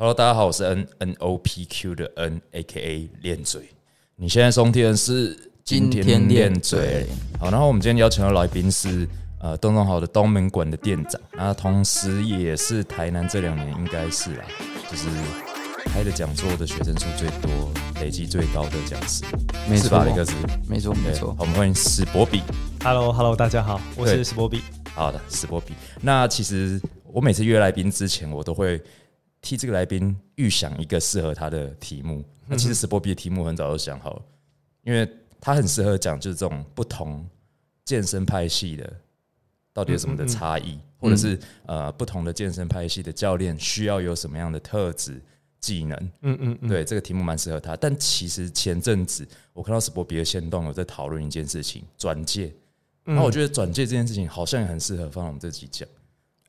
Hello，大家好，我是 N N O P Q 的 N A K A 练嘴。你现在收听的是今天练嘴。好，然后我们今天邀请的来宾是呃东东好的东门馆的店长，那同时也是台南这两年应该是啦，就是开的讲座的学生数最多、累积最高的讲师，没错是吧？雷克斯，没错没错好，我们欢迎史博比。Hello Hello，大家好，我是史博比。好的，史博比。那其实我每次约来宾之前，我都会替这个来宾预想一个适合他的题目。那其实史波比的题目很早就想好了，因为他很适合讲就是这种不同健身派系的到底有什么的差异，或者是呃不同的健身派系的教练需要有什么样的特质、技能。嗯嗯嗯，对，这个题目蛮适合他。但其实前阵子我看到史波比的线动有在讨论一件事情，转介。嗯那我觉得转介这件事情好像也很适合放在我们这集讲。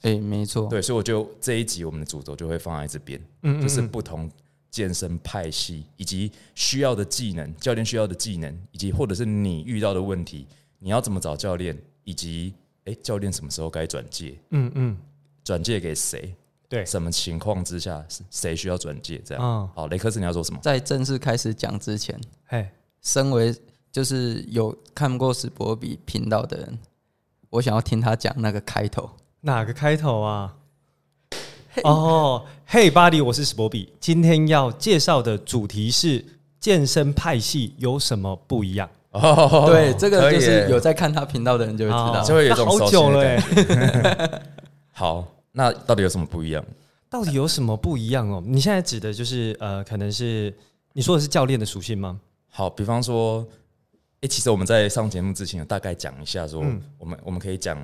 哎、没错，对，所以我就这一集我们的主轴就会放在这边，嗯嗯就是不同健身派系以及需要的技能，教练需要的技能，以及或者是你遇到的问题，你要怎么找教练，以及诶教练什么时候该转介，嗯嗯，转介给谁，对，什么情况之下是谁需要转介，这样。嗯，好，雷克斯你要说什么？在正式开始讲之前，嘿，身为就是有看过史博比频道的人，我想要听他讲那个开头。哪个开头啊？哦，嘿，Buddy，我是史波比，今天要介绍的主题是健身派系有什么不一样？哦对，这个就是有在看他频道的人就会知道。哦就会有一种那好熟悉久了的感哎，好，那到底有什么不一样？到底有什么不一样哦？你现在指的就是呃，可能是你说的是教练的属性吗？好，比方说，诶，其实我们在上节目之前有大概讲一下说，嗯我们我们可以讲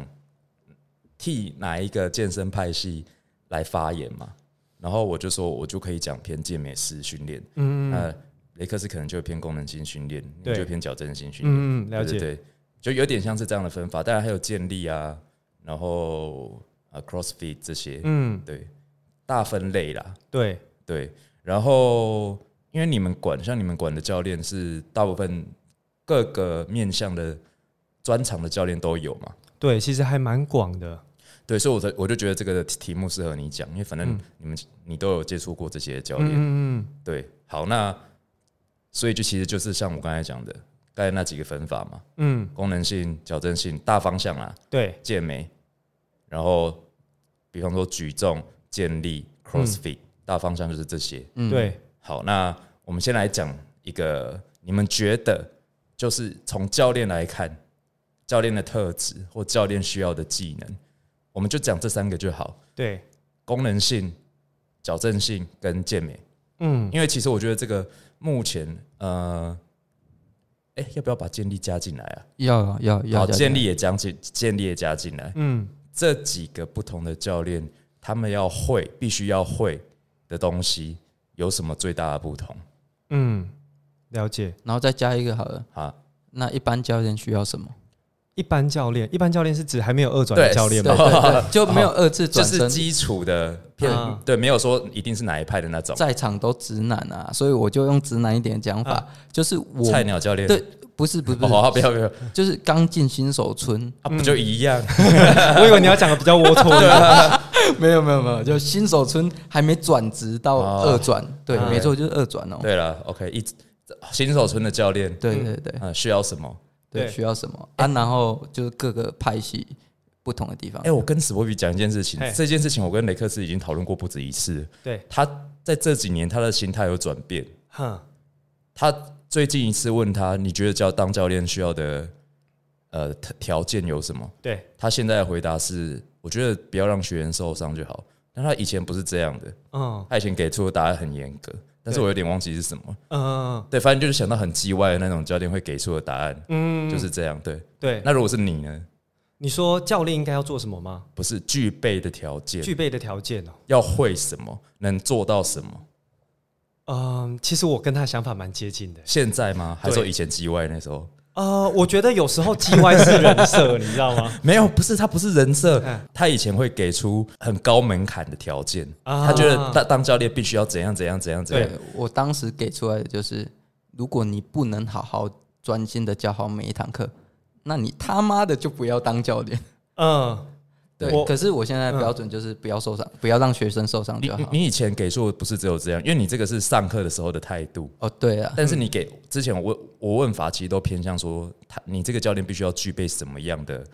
替哪一个健身派系来发言嘛？然后我就说，我就可以讲偏健美式训练，嗯那雷克斯可能就会偏功能性训练，对就偏矫正性训练，嗯，了解。对对对，就有点像是这样的分法。当然还有健力啊，然后啊 CrossFit 这些，嗯，对，大分类啦。对，对，然后因为你们管像你们管的教练是大部分各个面向的专长的教练都有嘛，对，其实还蛮广的。对，所以我才我就觉得这个题目适合你讲，因为反正嗯。你们、你都有接触过这些教练，嗯嗯。对，好，那所以就其实就是像我刚才讲的，刚才那几个分法嘛，嗯，功能性、矫正性大方向啊，对，健美，然后比方说举重、健力、CrossFit，、大方向就是这些，嗯，对，好，那我们先来讲一个，你们觉得就是从教练来看，教练的特质或教练需要的技能，我们就讲这三个就好：对，功能性、矫正性跟健美。嗯，因为其实我觉得这个目前，呃，哎、要不要把健力加进来啊？要要要好，要健力也加进，健力也加进来。嗯，这几个不同的教练，他们要会，必须要会的东西，有什么最大的不同嗯，了解。然后再加一个好了。好？那一般教练需要什么？一般教练，一般教练是指还没有二转的教练吗？对对对，就没有二次就是转身，基础的片啊。对，没有说一定是哪一派的那种。在场都直男啊，所以我就用直男一点的讲法，啊。就是我菜鸟教练。对不是不是不是，哦，不要不要，就是刚进新手村，啊，不就一样？我以为你要讲的比较龌龊的。没有没有没有，就新手村还没转职到哦。二转，对，啊没错，就是二转哦。对了，OK，一新手村的教练，对对对。啊，需要什么？对，需要什么啊？然后就是各个派系不同的地方哎，。我跟史波比讲一件事情嘿，这件事情我跟雷克斯已经讨论过不止一次。对，他在这几年他的心态有转变，哼，他最近一次问他，你觉得教当教练需要的呃条条件有什么？对，他现在的回答是，我觉得不要让学员受伤就好。但他以前不是这样的，嗯他以前给出的答案很严格，但是我有点忘记是什么。嗯对，反正就是想到很叽歪的那种教练会给出的答案，嗯，就是这样。对，对。那如果是你呢？你说教练应该要做什么吗？不是具备的条件，具备的条件哦。要会什么，能做到什么？嗯，其实我跟他想法蛮接近的。现在吗？还是说以前叽歪那时候？呃，我觉得有时候 G Y 是人设，你知道吗？没有，不是他不是人设嗯，他以前会给出很高门槛的条件，啊他觉得当当教练必须要怎样怎样怎样怎样对。我当时给出来的就是，如果你不能好好专心的教好每一堂课，那你他妈的就不要当教练。嗯，对，可是我现在标准就是不要受伤，不要让学生受伤就好。你你以前给出的不是只有这样，因为你这个是上课的时候的态度，哦，对啊，但是你给之前我我问法其实都偏向说，他你这个教练必须要具备什么样的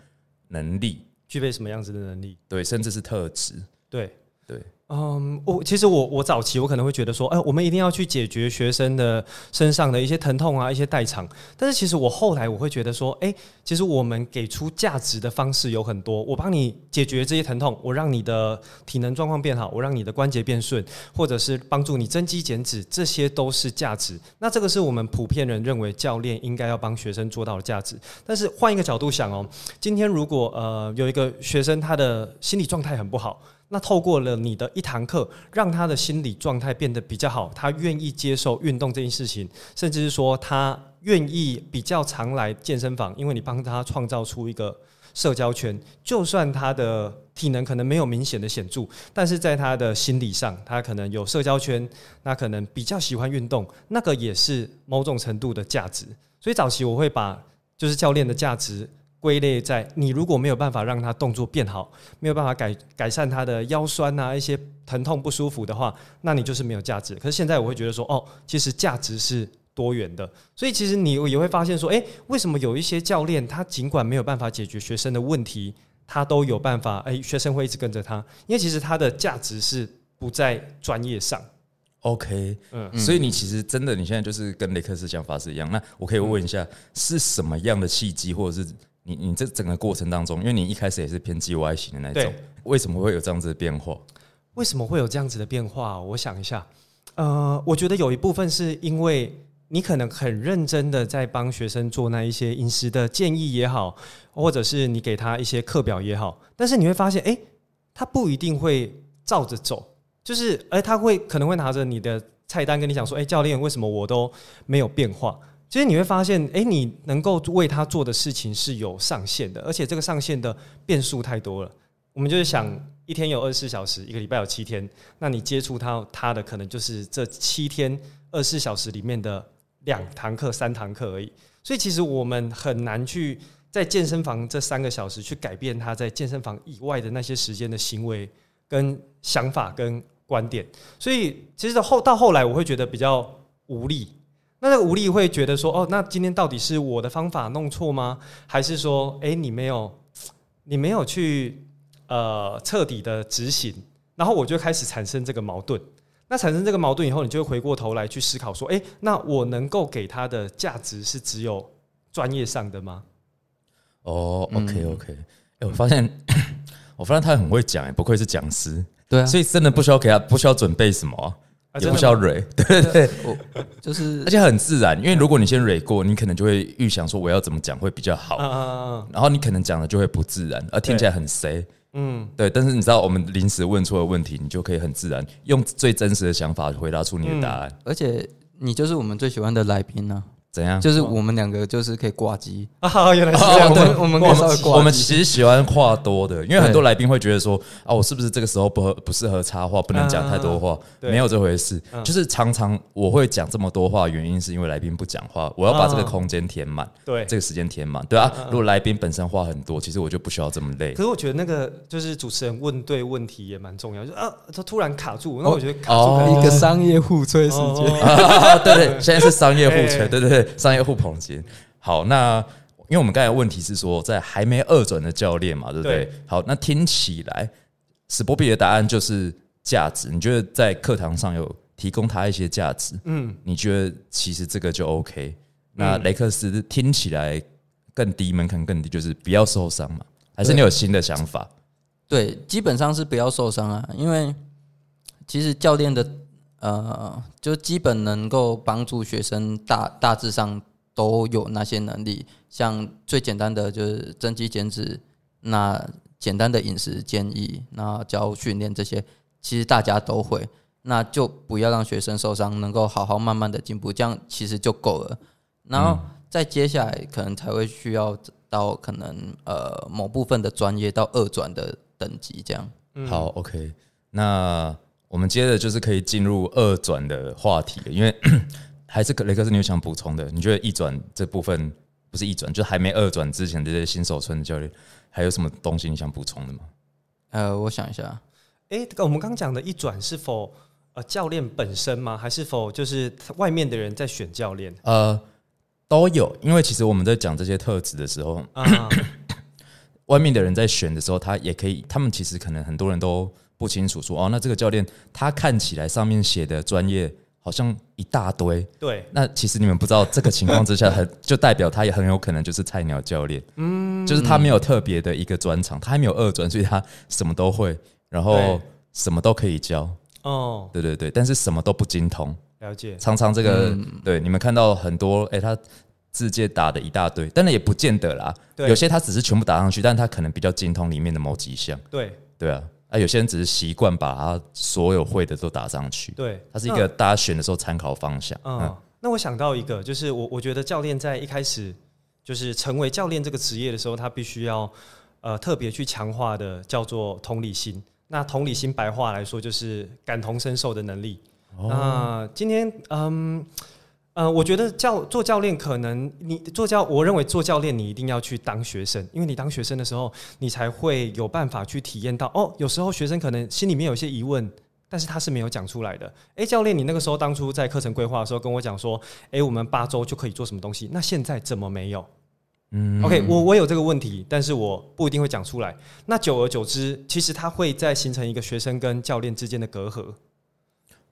能力，具备什么样子的能力？对，甚至是特质，对，对，嗯，我其实我我早期我可能会觉得说，哎、我们一定要去解决学生的身上的一些疼痛啊，一些代偿。但是其实我后来我会觉得说，哎、其实我们给出价值的方式有很多。我帮你解决这些疼痛，我让你的体能状况变好，我让你的关节变顺，或者是帮助你增肌减脂，这些都是价值。那这个是我们普遍人认为教练应该要帮学生做到的价值。但是换一个角度想哦，今天如果呃有一个学生他的心理状态很不好。那透过了你的一堂课，让他的心理状态变得比较好，他愿意接受运动这件事情，甚至是说他愿意比较常来健身房，因为你帮他创造出一个社交圈，就算他的体能可能没有明显的显著，但是在他的心理上，他可能有社交圈，那可能比较喜欢运动，那个也是某种程度的价值。所以早期我会把就是教练的价值归类在你如果没有办法让他动作变好，没有办法改改善他的腰酸啊一些疼痛不舒服的话，那你就是没有价值。可是现在我会觉得说，哦，其实价值是多元的，所以其实你也会发现说，诶，为什么有一些教练他尽管没有办法解决学生的问题，他都有办法，诶，学生会一直跟着他，因为其实他的价值是不在专业上。OK，嗯所以你其实真的你现在就是跟雷克斯想法是一样。那我可以问一下，是什么样的契机，或者是你你这整个过程当中，因为你一开始也是偏 G Y 型的那种，为什么会有这样子的变化？为什么会有这样子的变化？我想一下，呃，我觉得有一部分是因为你可能很认真的在帮学生做那一些饮食的建议也好，或者是你给他一些课表也好，但是你会发现，诶，他不一定会照着走，就是，而他会可能会拿着你的菜单跟你讲说，诶，教练，为什么我都没有变化？其实你会发现，诶，你能够为他做的事情是有上限的，而且这个上限的变数太多了。我们就是想，一天有二十四小时，一个礼拜有七天，那你接触到他的可能就是这七天二十四小时里面的两堂课、三堂课而已。所以其实我们很难去在健身房这三个小时去改变他在健身房以外的那些时间的行为、跟想法、跟观点。所以其实后到后来，我会觉得比较无力。那那个无力会觉得说，哦，那今天到底是我的方法弄错吗？还是说，诶，你没有，你没有去呃彻底的执行，然后我就开始产生这个矛盾。那产生这个矛盾以后，你就会回过头来去思考说，诶，那我能够给他的价值是只有专业上的吗？哦，OK 嗯 OK，哎，我发现 我发现他很会讲，哎，不愧是讲师，对啊，所以真的不需要给他不需要准备什么啊，啊，也不需要？蕊，对对对，就是而且很自然，因为如果你先蕊过，你可能就会预想说我要怎么讲会比较好然后你可能讲的就会不自然，而听起来很 C。嗯，对，但是你知道，我们临时问出的问题，你就可以很自然用最真实的想法回答出你的答案。而且你就是我们最喜欢的来宾呢、怎样？就是我们两个就是可以挂机，啊，原来是哦这样，对我们我们可以稍微挂我们其实喜欢话多的，因为很多来宾会觉得说啊，我是不是这个时候不合不适合插话，不能讲太多话？对没有这回事，嗯就是常常我会讲这么多话，原因是因为来宾不讲话，我要把这个空间填满，对。这个时间填满。对啊，如果来宾本身话很多，其实我就不需要这么累可。是我觉得那个就是主持人问对问题也蛮重要，就是啊，他突然卡住，那我觉得卡住哦一个商业互吹时间。哦啊，对对，现在是商业互吹，对对对对，商业互捧型。好，那因为我们刚才问题是说，在还没二转的教练嘛，对不对？对好，那听起来史波比的答案就是价值。你觉得在课堂上有提供他一些价值？嗯，你觉得其实这个就 OK？那嗯雷克斯听起来更低门槛更低，就是不要受伤嘛？还是你有新的想法？对，基本上是不要受伤啊，因为其实教练的呃，就基本能够帮助学生大大致上都有那些能力，像最简单的就是增肌减脂，那简单的饮食建议，那教训练这些，其实大家都会，那就不要让学生受伤，能够好好慢慢的进步，这样其实就够了。然后再接下来可能才会需要到可能呃某部分的专业到二转的等级这样。嗯好，OK，那我们接着就是可以进入二转的话题了，因为 还是雷克斯，你有想补充的？你觉得一转这部分不是一转，就还没二转之前这些新手村的教练，还有什么东西你想补充的吗？呃，我想一下，诶，这个我们刚讲的一转是否呃教练本身吗？还是否就是外面的人在选教练呃，都有，因为其实我们在讲这些特质的时候，啊？外面的人在选的时候，他也可以，他们其实可能很多人都不清楚说，哦，那这个教练他看起来上面写的专业好像一大堆，对，那其实你们不知道，这个情况之下，很就代表他也很有可能就是菜鸟教练，嗯，就是他没有特别的一个专长，他还没有二专，所以他什么都会，然后什么都可以教，哦，对对对，但是什么都不精通，了解，常常这个、嗯。对你们看到很多，哎、他字界打的一大堆，但那也不见得啦，有些他只是全部打上去，但他可能比较精通里面的某几项，对。对啊，啊，有些人只是习惯把他所有会的都打上去，对，它是一个大家选的时候参考方向，嗯，嗯那我想到一个，就是我我觉得教练在一开始就是成为教练这个职业的时候，他必须要呃特别去强化的叫做同理心。那同理心白话来说就是感同身受的能力。哦那今天嗯。呃，我觉得教做教练可能你做教，我认为做教练你一定要去当学生，因为你当学生的时候，你才会有办法去体验到哦。有时候学生可能心里面有一些疑问，但是他是没有讲出来的。诶，教练，你那个时候当初在课程规划的时候跟我讲说，诶，我们八周就可以做什么东西，那现在怎么没有？嗯 OK，我我有这个问题，但是我不一定会讲出来。那久而久之，其实它会在形成一个学生跟教练之间的隔阂。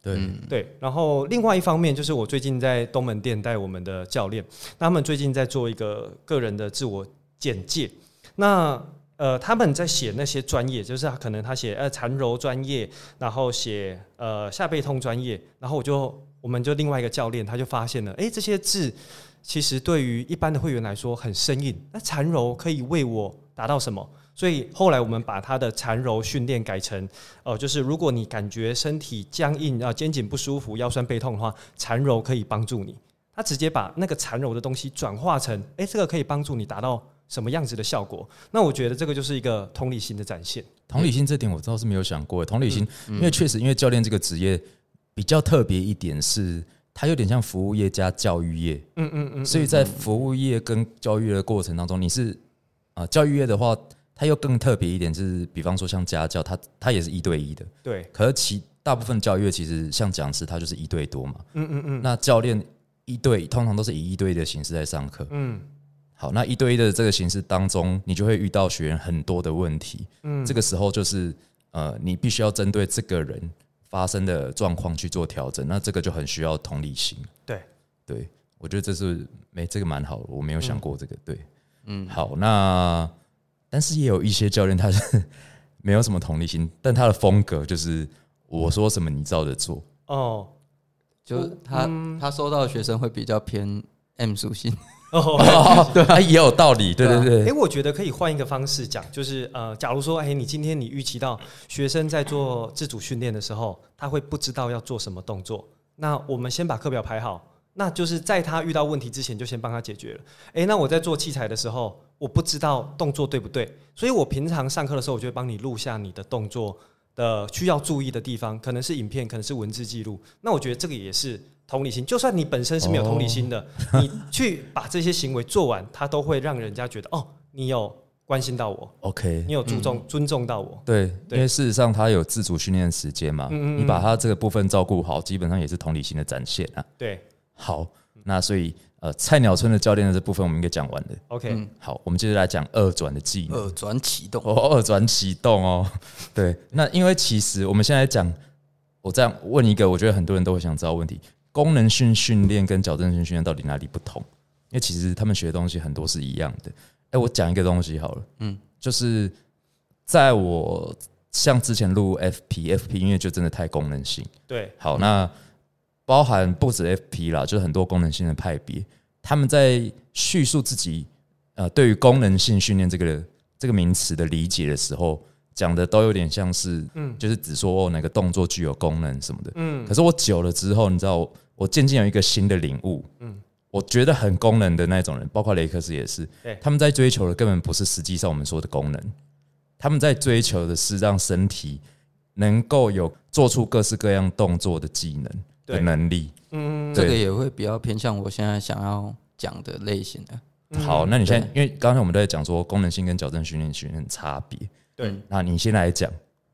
对，嗯对，然后另外一方面就是我最近在东门店带我们的教练，那他们最近在做一个个人的自我简介。那呃，他们在写那些专业，就是他可能他写呃缠柔专业，然后写呃下背痛专业，然后我就我们就另外一个教练他就发现了，哎，这些字其实对于一般的会员来说很生硬，那缠柔可以为我达到什么？所以后来我们把他的缠柔训练改成，呃，就是如果你感觉身体僵硬啊、肩颈不舒服、腰酸背痛的话，缠柔可以帮助你。他直接把那个缠柔的东西转化成，诶，这个可以帮助你达到什么样子的效果？那我觉得这个就是一个同理心的展现。同理心这点我倒是没有想过。同理心，嗯因为确实，因为教练这个职业比较特别一点是，它有点像服务业加教育业，嗯嗯嗯，所以在服务业跟教育的过程当中，你是啊、呃教育业的话，它又更特别一点，就是比方说像家教，它它也是一对一的，对，可是其大部分教育其实像讲师，他就是一对多嘛，嗯嗯嗯。那教练一对通常都是以一对一的形式在上课。嗯。好，那一对一的这个形式当中，你就会遇到学员很多的问题。嗯，这个时候就是呃，你必须要针对这个人发生的状况去做调整，那这个就很需要同理心。对。对，我觉得这是没这个蛮好的，我没有想过这个。对，嗯，好，那但是也有一些教练他是 没有什么同理心，但他的风格就是我说什么你照着做。哦。就他、嗯。他收到的学生会比较偏 M 属性，哦，对、啊，也有道理，对对哎、对，我觉得可以换一个方式讲，就是呃，假如说，哎、你今天你预期到学生在做自主训练的时候，他会不知道要做什么动作，那我们先把课表排好，那就是在他遇到问题之前就先帮他解决了。哎、那我在做器材的时候，我不知道动作对不对，所以我平常上课的时候，我就会帮你录下你的动作的需要注意的地方，可能是影片，可能是文字记录。那我觉得这个也是同理心，就算你本身是没有同理心的，你去把这些行为做完，它都会让人家觉得哦，你有关心到我，OK，你有注重、尊重到我。对，对因为事实上他有自主训练时间嘛，嗯嗯嗯你把他这个部分照顾好，基本上也是同理心的展现啊。对好，那所以呃，菜鸟村的教练的这部分我们应该讲完了。，OK，、嗯好，我们接着来讲二转的技能。二转启动，哦，二转启动哦，对，那因为其实我们现在讲，我这样问一个，我觉得很多人都会想知道问题：功能性训练跟矫正性训练到底哪里不同？因为其实他们学的东西很多是一样的。哎、我讲一个东西好了，嗯，就是在我像之前录 FP，FP 因为就真的太功能性。对，好，那包含不止 FP 啦，就是很多功能性的派别，他们在叙述自己呃对于功能性训练这个这个名词的理解的时候，讲的都有点像是，嗯。就是只说哦哪个动作具有功能什么的。嗯。可是我久了之后，你知道，我我渐渐有一个新的领悟，嗯。嗯，我觉得很功能的那种人，包括雷克斯也是对，他们在追求的根本不是实际上我们说的功能，他们在追求的是让身体能够有做出各式各样动作的技能。对的能力。嗯，这个也会比较偏向我现在想要讲的类型的。嗯。好，那你现在因为刚才我们都在讲说功能性跟矫正训练训练的差别，对。嗯那你先来讲。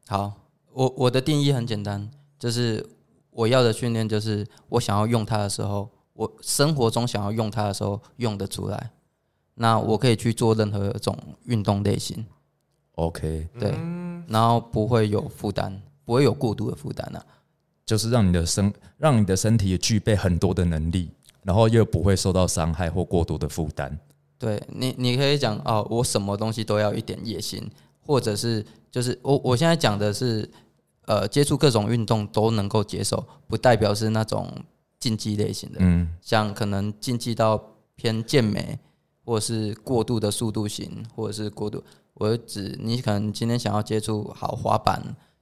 好，我我的定义很简单，就是我要的训练就是我想要用它的时候，我生活中想要用它的时候用得出来。那我可以去做任何一种运动类型，OK，对，然后不会有负担，不会有过度的负担啊。就是让你的身让你的身体具备很多的能力，然后又不会受到伤害或过多的负担。对你，你可以讲哦，我什么东西都要一点野心，或者是就是我我现在讲的是，呃，接触各种运动都能够接受，不代表是那种竞技类型的，嗯，像可能竞技到偏健美，或者是过度的速度型，或者是过度，我指你可能今天想要接触好滑板，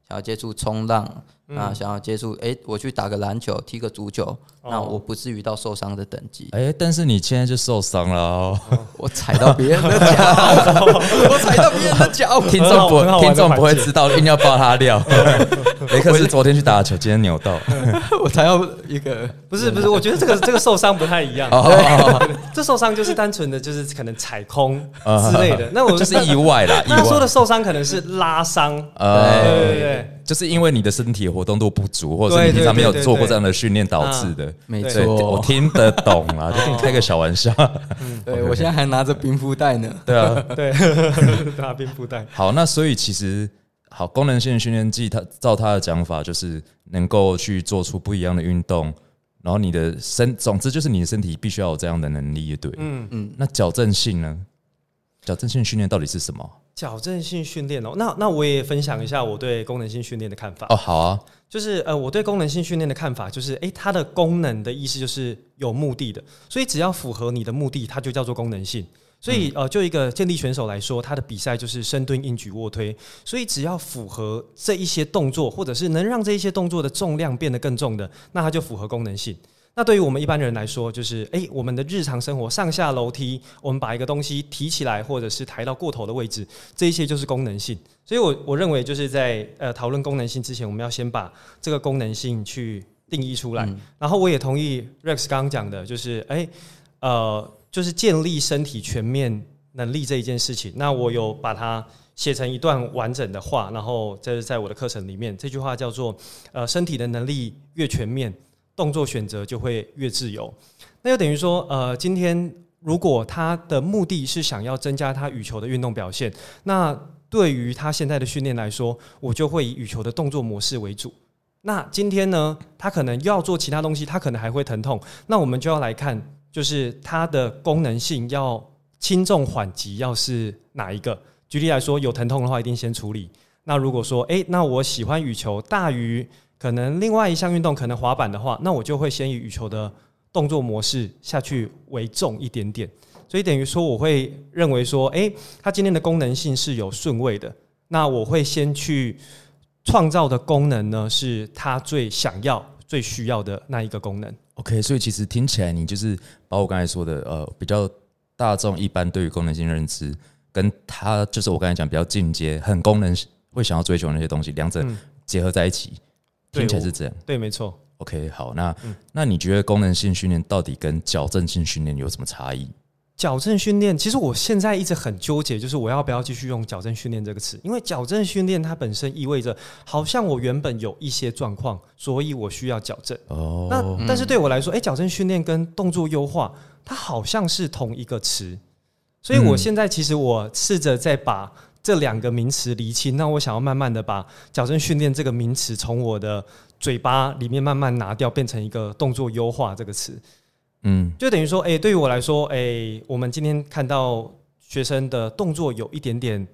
想要接触冲浪，那想要接触，诶，我去打个篮球，踢个足球，那我不至于到受伤的等级。哎、但是你现在就受伤了哦。我踩到别人的脚，我踩到别人的脚。听众不听众不会知道，硬要爆他料。雷克斯昨天去打球，今天扭到。我才要一个，不是不是，我觉得这个这个受伤不太一样。哦，这受伤就是单纯的就是可能踩空之类的。那我就是意外啦，意那他说的。受伤可能是拉伤，对呃，对对，就是因为你的身体活动度不足，或者是你平常没有做过这样的训练导致的。没错，我。听得懂啊，就跟你开个小玩笑。对我现在还拿着冰敷袋呢。对啊，对，拿冰敷袋。好，那所以其实好功能性训练剂，它照他的讲法，就是能够去做出不一样的运动，然后你的身，总之就是你的身体必须要有这样的能力，对。嗯，嗯，那矫正性呢？矫正性训练到底是什么？矫正性训练哦，那那我也分享一下我对功能性训练的看法。哦，好啊，就是呃，我对功能性训练的看法就是，诶，它的功能的意思就是有目的的，所以只要符合你的目的，它就叫做功能性。所以呃，就一个健力选手来说，他的比赛就是深蹲、硬举、卧推，所以只要符合这一些动作，或者是能让这一些动作的重量变得更重的，那它就符合功能性。那对于我们一般人来说，就是诶，我们的日常生活上下楼梯，我们把一个东西提起来，或者是抬到过头的位置，这一些就是功能性。所以我我认为就是在呃讨论功能性之前，我们要先把这个功能性去定义出来。嗯然后我也同意 Rex 刚刚讲的，就是哎呃，就是建立身体全面能力这一件事情。那我有把它写成一段完整的话，然后这是在我的课程里面，这句话叫做呃，身体的能力越全面，动作选择就会越自由。那就等于说，呃，今天如果他的目的是想要增加他羽球的运动表现，那对于他现在的训练来说，我就会以羽球的动作模式为主。那今天呢，他可能又要做其他东西，他可能还会疼痛。那我们就要来看，就是它的功能性要轻重缓急，要是哪一个？举例来说，有疼痛的话，一定先处理。那如果说，诶，那我喜欢羽球大于可能另外一项运动，可能滑板的话，那我就会先以羽球的动作模式下去为重一点点。所以等于说，我会认为说，诶，它今天的功能性是有顺位的。那我会先去创造的功能呢，是他最想要、最需要的那一个功能。OK，所以其实听起来你就是把我刚才说的呃比较大众一般对于功能性认知，跟他就是我刚才讲比较进阶、很功能会想要追求那些东西，两者嗯结合在一起，对听起来是这样。对，没错。OK，好，那、嗯那你觉得功能性训练到底跟矫正性训练有什么差异？矫正训练，其实我现在一直很纠结，就是我要不要继续用矫正训练这个词，因为矫正训练它本身意味着好像我原本有一些状况，所以我需要矫正。哦，那但是对我来说，哎、矫正训练跟动作优化，它好像是同一个词，所以我嗯现在其实我试着在把这两个名词厘清，那我想要慢慢的把矫正训练这个名词从我的嘴巴里面慢慢拿掉，变成一个动作优化这个词。嗯就等于说，哎、对于我来说，哎、我们今天看到学生的动作有一点点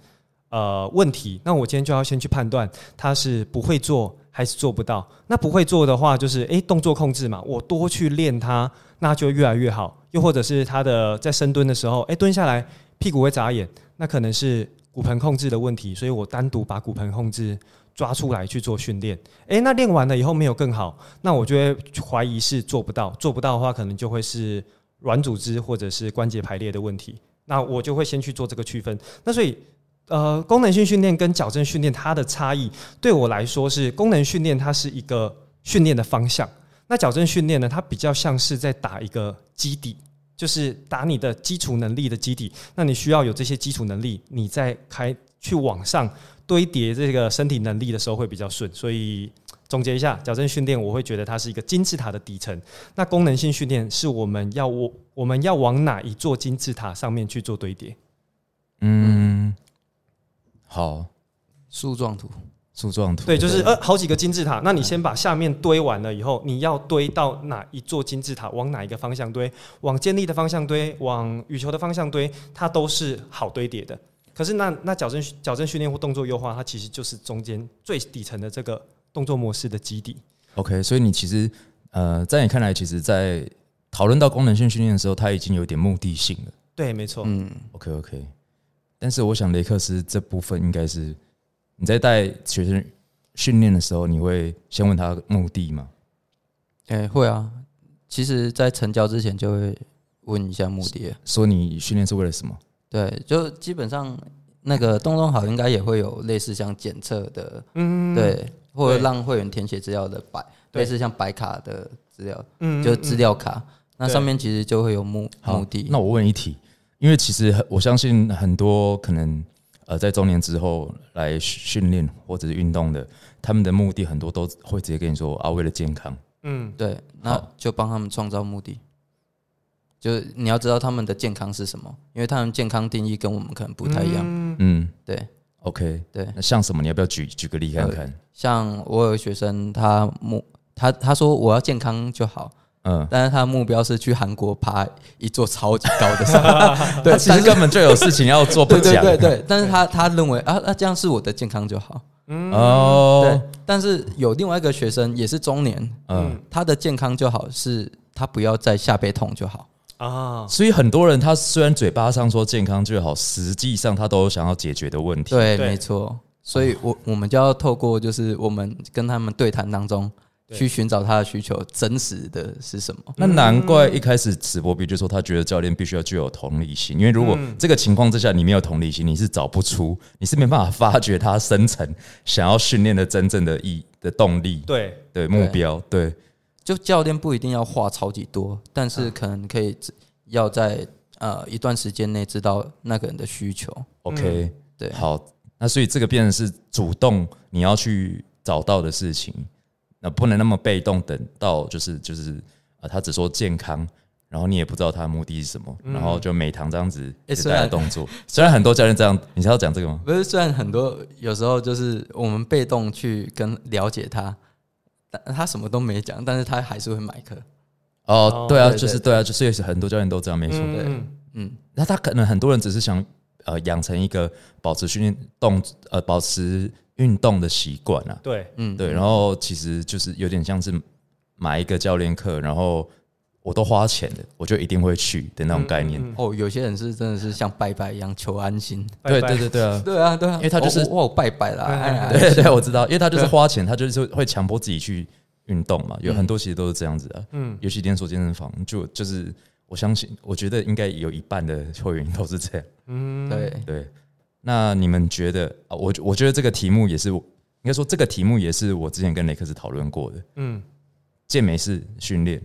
呃问题，那我今天就要先去判断他是不会做还是做不到。那不会做的话，就是哎、动作控制嘛，我多去练它，那就越来越好。又或者是他的在深蹲的时候，哎、蹲下来屁股会眨眼，那可能是骨盆控制的问题，所以我单独把骨盆控制抓出来去做训练。诶，那练完了以后没有更好，那我就会怀疑是做不到，做不到的话，可能就会是软组织或者是关节排列的问题。那我就会先去做这个区分。那所以，呃，功能性训练跟矫正训练它的差异，对我来说是功能训练它是一个训练的方向，那矫正训练呢，它比较像是在打一个基底。就是打你的基础能力的基底，那你需要有这些基础能力，你再开去往上堆叠这个身体能力的时候会比较顺。所以总结一下，矫正训练我会觉得它是一个金字塔的底层。那功能性训练是我们要我我们要往哪一座金字塔上面去做堆叠？嗯，好，树状图，树状图，对，就是呃好几个金字塔。那你先把下面堆完了以后，你要堆到哪一座金字塔？往哪一个方向堆？往建立的方向堆，往羽球的方向堆，它都是好堆叠的。可是那那矫正矫正训练或动作优化，它其实就是中间最底层的这个动作模式的基底。OK，所以你其实呃，在你看来，其实，在讨论到功能性训练的时候，它已经有点目的性了。对，没错。嗯，OK OK，但是我想雷克斯这部分应该是你在带学生训练的时候，你会先问他目的吗？哎、会啊。其实，在成交之前就会问一下目的了。说你训练是为了什么？对，就基本上那个东东好应该也会有类似像检测的，嗯，对，或者对让会员填写资料的白，对类似像白卡的资料，嗯就资料卡，那上面其实就会有目目的。那我问一题，因为其实很我相信很多可能呃在中年之后来训练或者是运动的，他们的目的很多都会直接跟你说啊，为了健康。嗯，对，那就帮他们创造目的。就是你要知道他们的健康是什么，因为他们健康定义跟我们可能不太一样。嗯嗯对，OK，对，那像什么？你要不要举举个例看看？像我有个学生，他目他他说我要健康就好，嗯，但是他的目标是去韩国爬一座超级高的山。对他其实根本就有事情要做，不讲。对对，但是他他认为啊，那这样是我的健康就好。嗯哦对，，但是有另外一个学生也是中年，嗯，他的健康就好是他不要再下背痛就好。啊，所以很多人他虽然嘴巴上说健康就好，实际上他都有想要解决的问题。对，对没错。所以我我们就要透过就是我们跟他们对谈当中，对去寻找他的需求，真实的是什么。那难怪一开始史波比就说他觉得教练必须要具有同理心，因为如果嗯。这个情况之下你没有同理心，你是找不出，你是没办法发掘他深层想要训练的真正的意的动力、对，对目标。对，就教练不一定要话超级多，但是可能可以要在呃一段时间内知道那个人的需求。OK，对，好，那所以这个变成是主动你要去找到的事情，那不能那么被动，等到就是就是呃，他只说健康，然后你也不知道他的目的是什么，然后就每堂这样子一直诶虽然带动作。虽然很多教练这样，你是要讲这个吗？不是，虽然很多有时候就是我们被动去跟了解他，但他什么都没讲，但是他还是会买课。哦哦，对啊，就是对啊，就是很多教练都这样，没错。嗯，嗯，那他可能很多人只是想呃养成一个保持训练动呃保持运动的习惯啊，对，嗯，对，然后其实就是有点像是买一个教练课，然后我都花钱的，我就一定会去的那种概念。嗯，嗯哦，有些人是真的是像拜拜一样求安心。对拜拜。对对对啊，对啊，对啊，因为他就是哦我我有拜拜啦，对对 对，我知道，因为他就是花钱，他就是会强迫自己去运动嘛，有嗯很多其实都是这样子啊，嗯，尤其连锁健身房，就就是我相信，我觉得应该有一半的会员都是这样。嗯，对，对，那你们觉得啊？我我觉得这个题目也是，应该说这个题目也是我之前跟雷克斯讨论过的，嗯，健美式训练。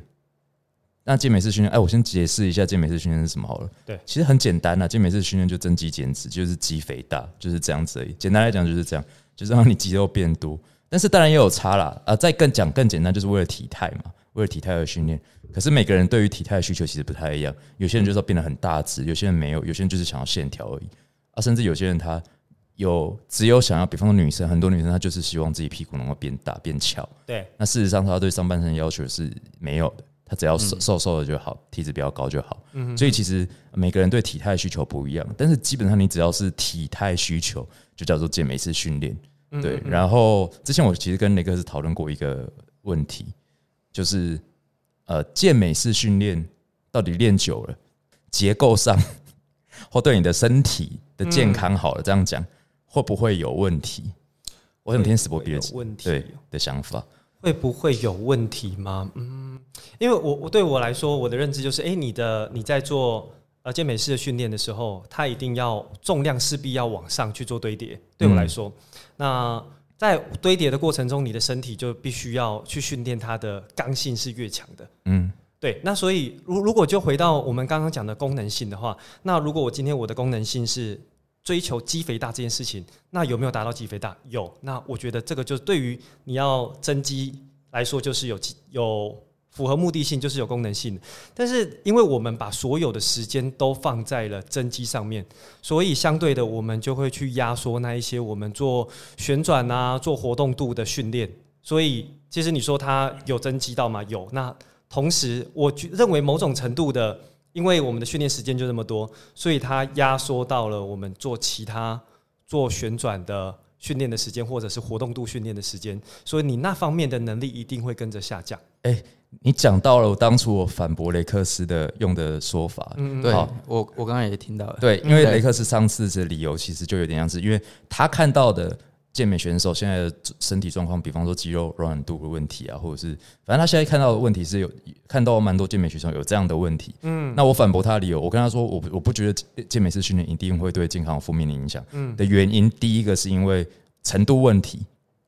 那健美式训练，哎，我先解释一下健美式训练是什么好了。对其实很简单啊，健美式训练就增肌减脂，就是肌肥大，就是这样子而已。简单来讲就是这样，就是让你肌肉变多。但是当然也有差啦，啊，再更讲更简单，就是为了体态嘛，为了体态而训练。可是每个人对于体态的需求其实不太一样，有些人就是要变得很大只，有些人没有，有些人就是想要线条而已啊，甚至有些人他有只有想要，比方说女生，很多女生她就是希望自己屁股能够变大变翘，对，那事实上，她对上半身的要求是没有的，她只要瘦瘦瘦的就好，体脂比较高就好。所以其实每个人对体态需求不一样，但是基本上你只要是体态需求，就叫做健美式训练。对，然后之前我其实跟雷哥是讨论过一个问题，就是呃，健美式训练到底练久了，结构上或对你的身体的健康好了，这样讲会不会有问题？我想听史博比的问题对的想法。会不会有问题吗？嗯，因为我我对我来说，我的认知就是，哎、你的你在做呃健美式的训练的时候，它一定要重量势必要往上去做堆叠。对我来说，那在堆叠的过程中，你的身体就必须要去训练它的刚性是越强的。嗯对，那所以如如果就回到我们刚刚讲的功能性的话，那如果我今天我的功能性是追求肌肥大这件事情，那有没有达到肌肥大？有。那我觉得这个就对于你要增肌来说，就是有有符合目的性，就是有功能性。但是因为我们把所有的时间都放在了增肌上面，所以相对的，我们就会去压缩那一些我们做旋转啊、做活动度的训练。所以其实你说它有增肌到吗？有。那同时，我觉认为某种程度的。因为我们的训练时间就这么多，所以它压缩到了我们做其他做旋转的训练的时间，或者是活动度训练的时间，所以你那方面的能力一定会跟着下降。哎，你讲到了我当初我反驳雷克斯的用的说法，嗯，对我我刚刚也听到了，对，因为雷克斯上次的理由其实就有点像是，因为他看到的。健美选手现在的身体状况，比方说肌肉柔软度的问题啊，或者是反正他现在看到的问题是有看到蛮多健美选手有这样的问题。嗯，那我反驳他的理由，我跟他说，我我不觉得健美式训练一定会对健康有负面的影响。嗯，的原因第一个是因为程度问题。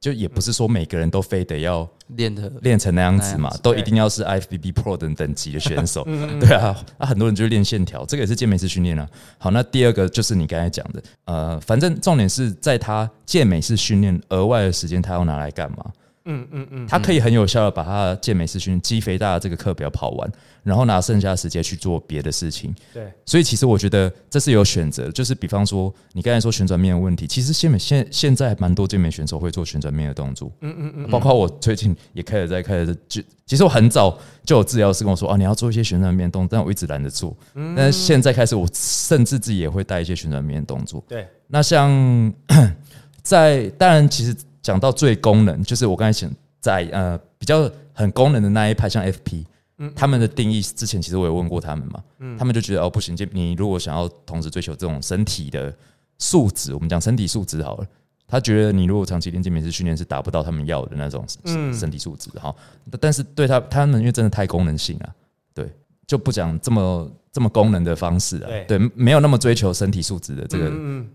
就也不是说每个人都非得要练的练成那样子嘛，都一定要是 IFBB Pro 等等级的选手，对啊，那很多人就练线条，这个也是健美式训练啊。好，那第二个就是你刚才讲的，呃，反正重点是在他健美式训练额外的时间，他要拿来干嘛？嗯嗯嗯，他可以很有效的把他健美师训练、肌肥大的这个课表跑完，然后拿剩下的时间去做别的事情。对，所以其实我觉得这是有选择，就是比方说你刚才说旋转面的问题，其实健美现现在蛮多健美选手会做旋转面的动作。嗯嗯嗯，包括我最近也开始在开始就，其实我很早就有治疗师跟我说啊，你要做一些旋转面动作，但我一直懒得做。嗯，但是现在开始，我甚至自己也会带一些旋转面动作。对，那像 在当然其实。讲到最功能，就是我刚才讲在呃比较很功能的那一派，像 FP，嗯，他们的定义之前其实我有问过他们嘛，嗯，他们就觉得哦不行，就你如果想要同时追求这种身体的素质，我们讲身体素质好了，他觉得你如果长期练健美式训练是达不到他们要的那种身体素质哈，但是对他他们因为真的太功能性啊，对，就不讲这么这么功能的方式啊，对，没有那么追求身体素质的这个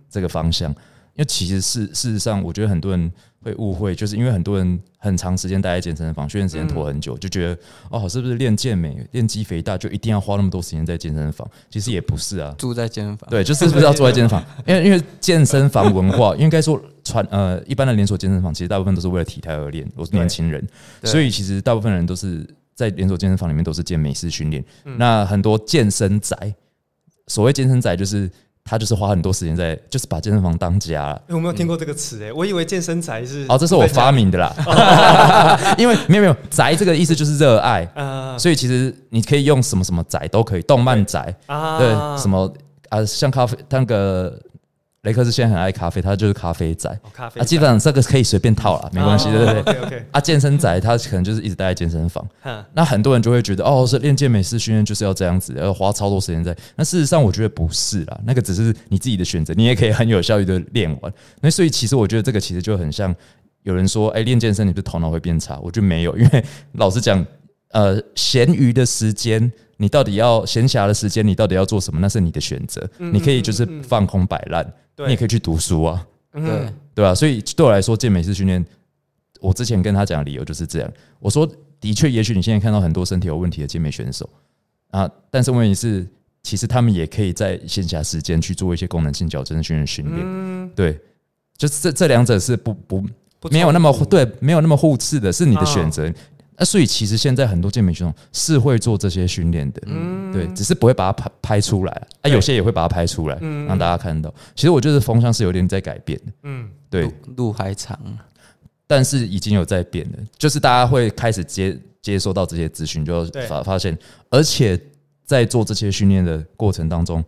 这个方向，因为其实事事实上，我觉得很多人。会误会，就是因为很多人很长时间待在健身房，训练时间拖很久，就觉得哦，是不是练健美、练肌肥大就一定要花那么多时间在健身房？其实也不是啊，住在健身房，对，就是不是要住在健身房？因为因为健身房文化，应该说传呃，一般的连锁健身房其实大部分都是为了体态而练，我是年轻人，所以其实大部分人都是在连锁健身房里面都是健美式训练。那很多健身宅，所谓健身仔就是。他就是花很多时间在，就是把健身房当家了。有没有听过这个词？诶，我以为健身宅是哦，这是我发明的啦。因为没有没有宅这个意思就是热爱，所以其实你可以用什么什么宅都可以，动漫宅啊，对，什么啊，像咖啡那个。雷克斯现在很爱咖啡，他就是咖啡仔。咖啡啊，基本上这个可以随便套了，没关系，对不对？OK。啊，健身仔他可能就是一直待在健身房。那很多人就会觉得，哦，是练健美式训练就是要这样子，要花超多时间在。那事实上，我觉得不是啦，那个只是你自己的选择，你也可以很有效率的练完。那所以其实我觉得这个其实就很像有人说，哎，练健身你不是头脑会变差？我觉得没有，因为老实讲，呃，闲余的时间，你到底要闲暇的时间，你到底要做什么？那是你的选择，你可以就是放空摆烂。你也可以去读书啊，对对吧？所以对我来说，健美式训练，我之前跟他讲的理由就是这样。我说，的确，也许你现在看到很多身体有问题的健美选手啊，但是问题是，其实他们也可以在线下时间去做一些功能性矫正训练训练。对，就是这这两者是不不没有那么对，没有那么互斥的，是你的选择。那所以其实现在很多健美选手是会做这些训练的，嗯，对，只是不会把它拍拍出来，啊，有些也会把它拍出来，嗯。让大家看到。其实我觉得风向是有点在改变的，嗯，对，路还长，但是已经有在变了，就是大家会开始接接收到这些资讯，就发发现，而且在做这些训练的过程当中。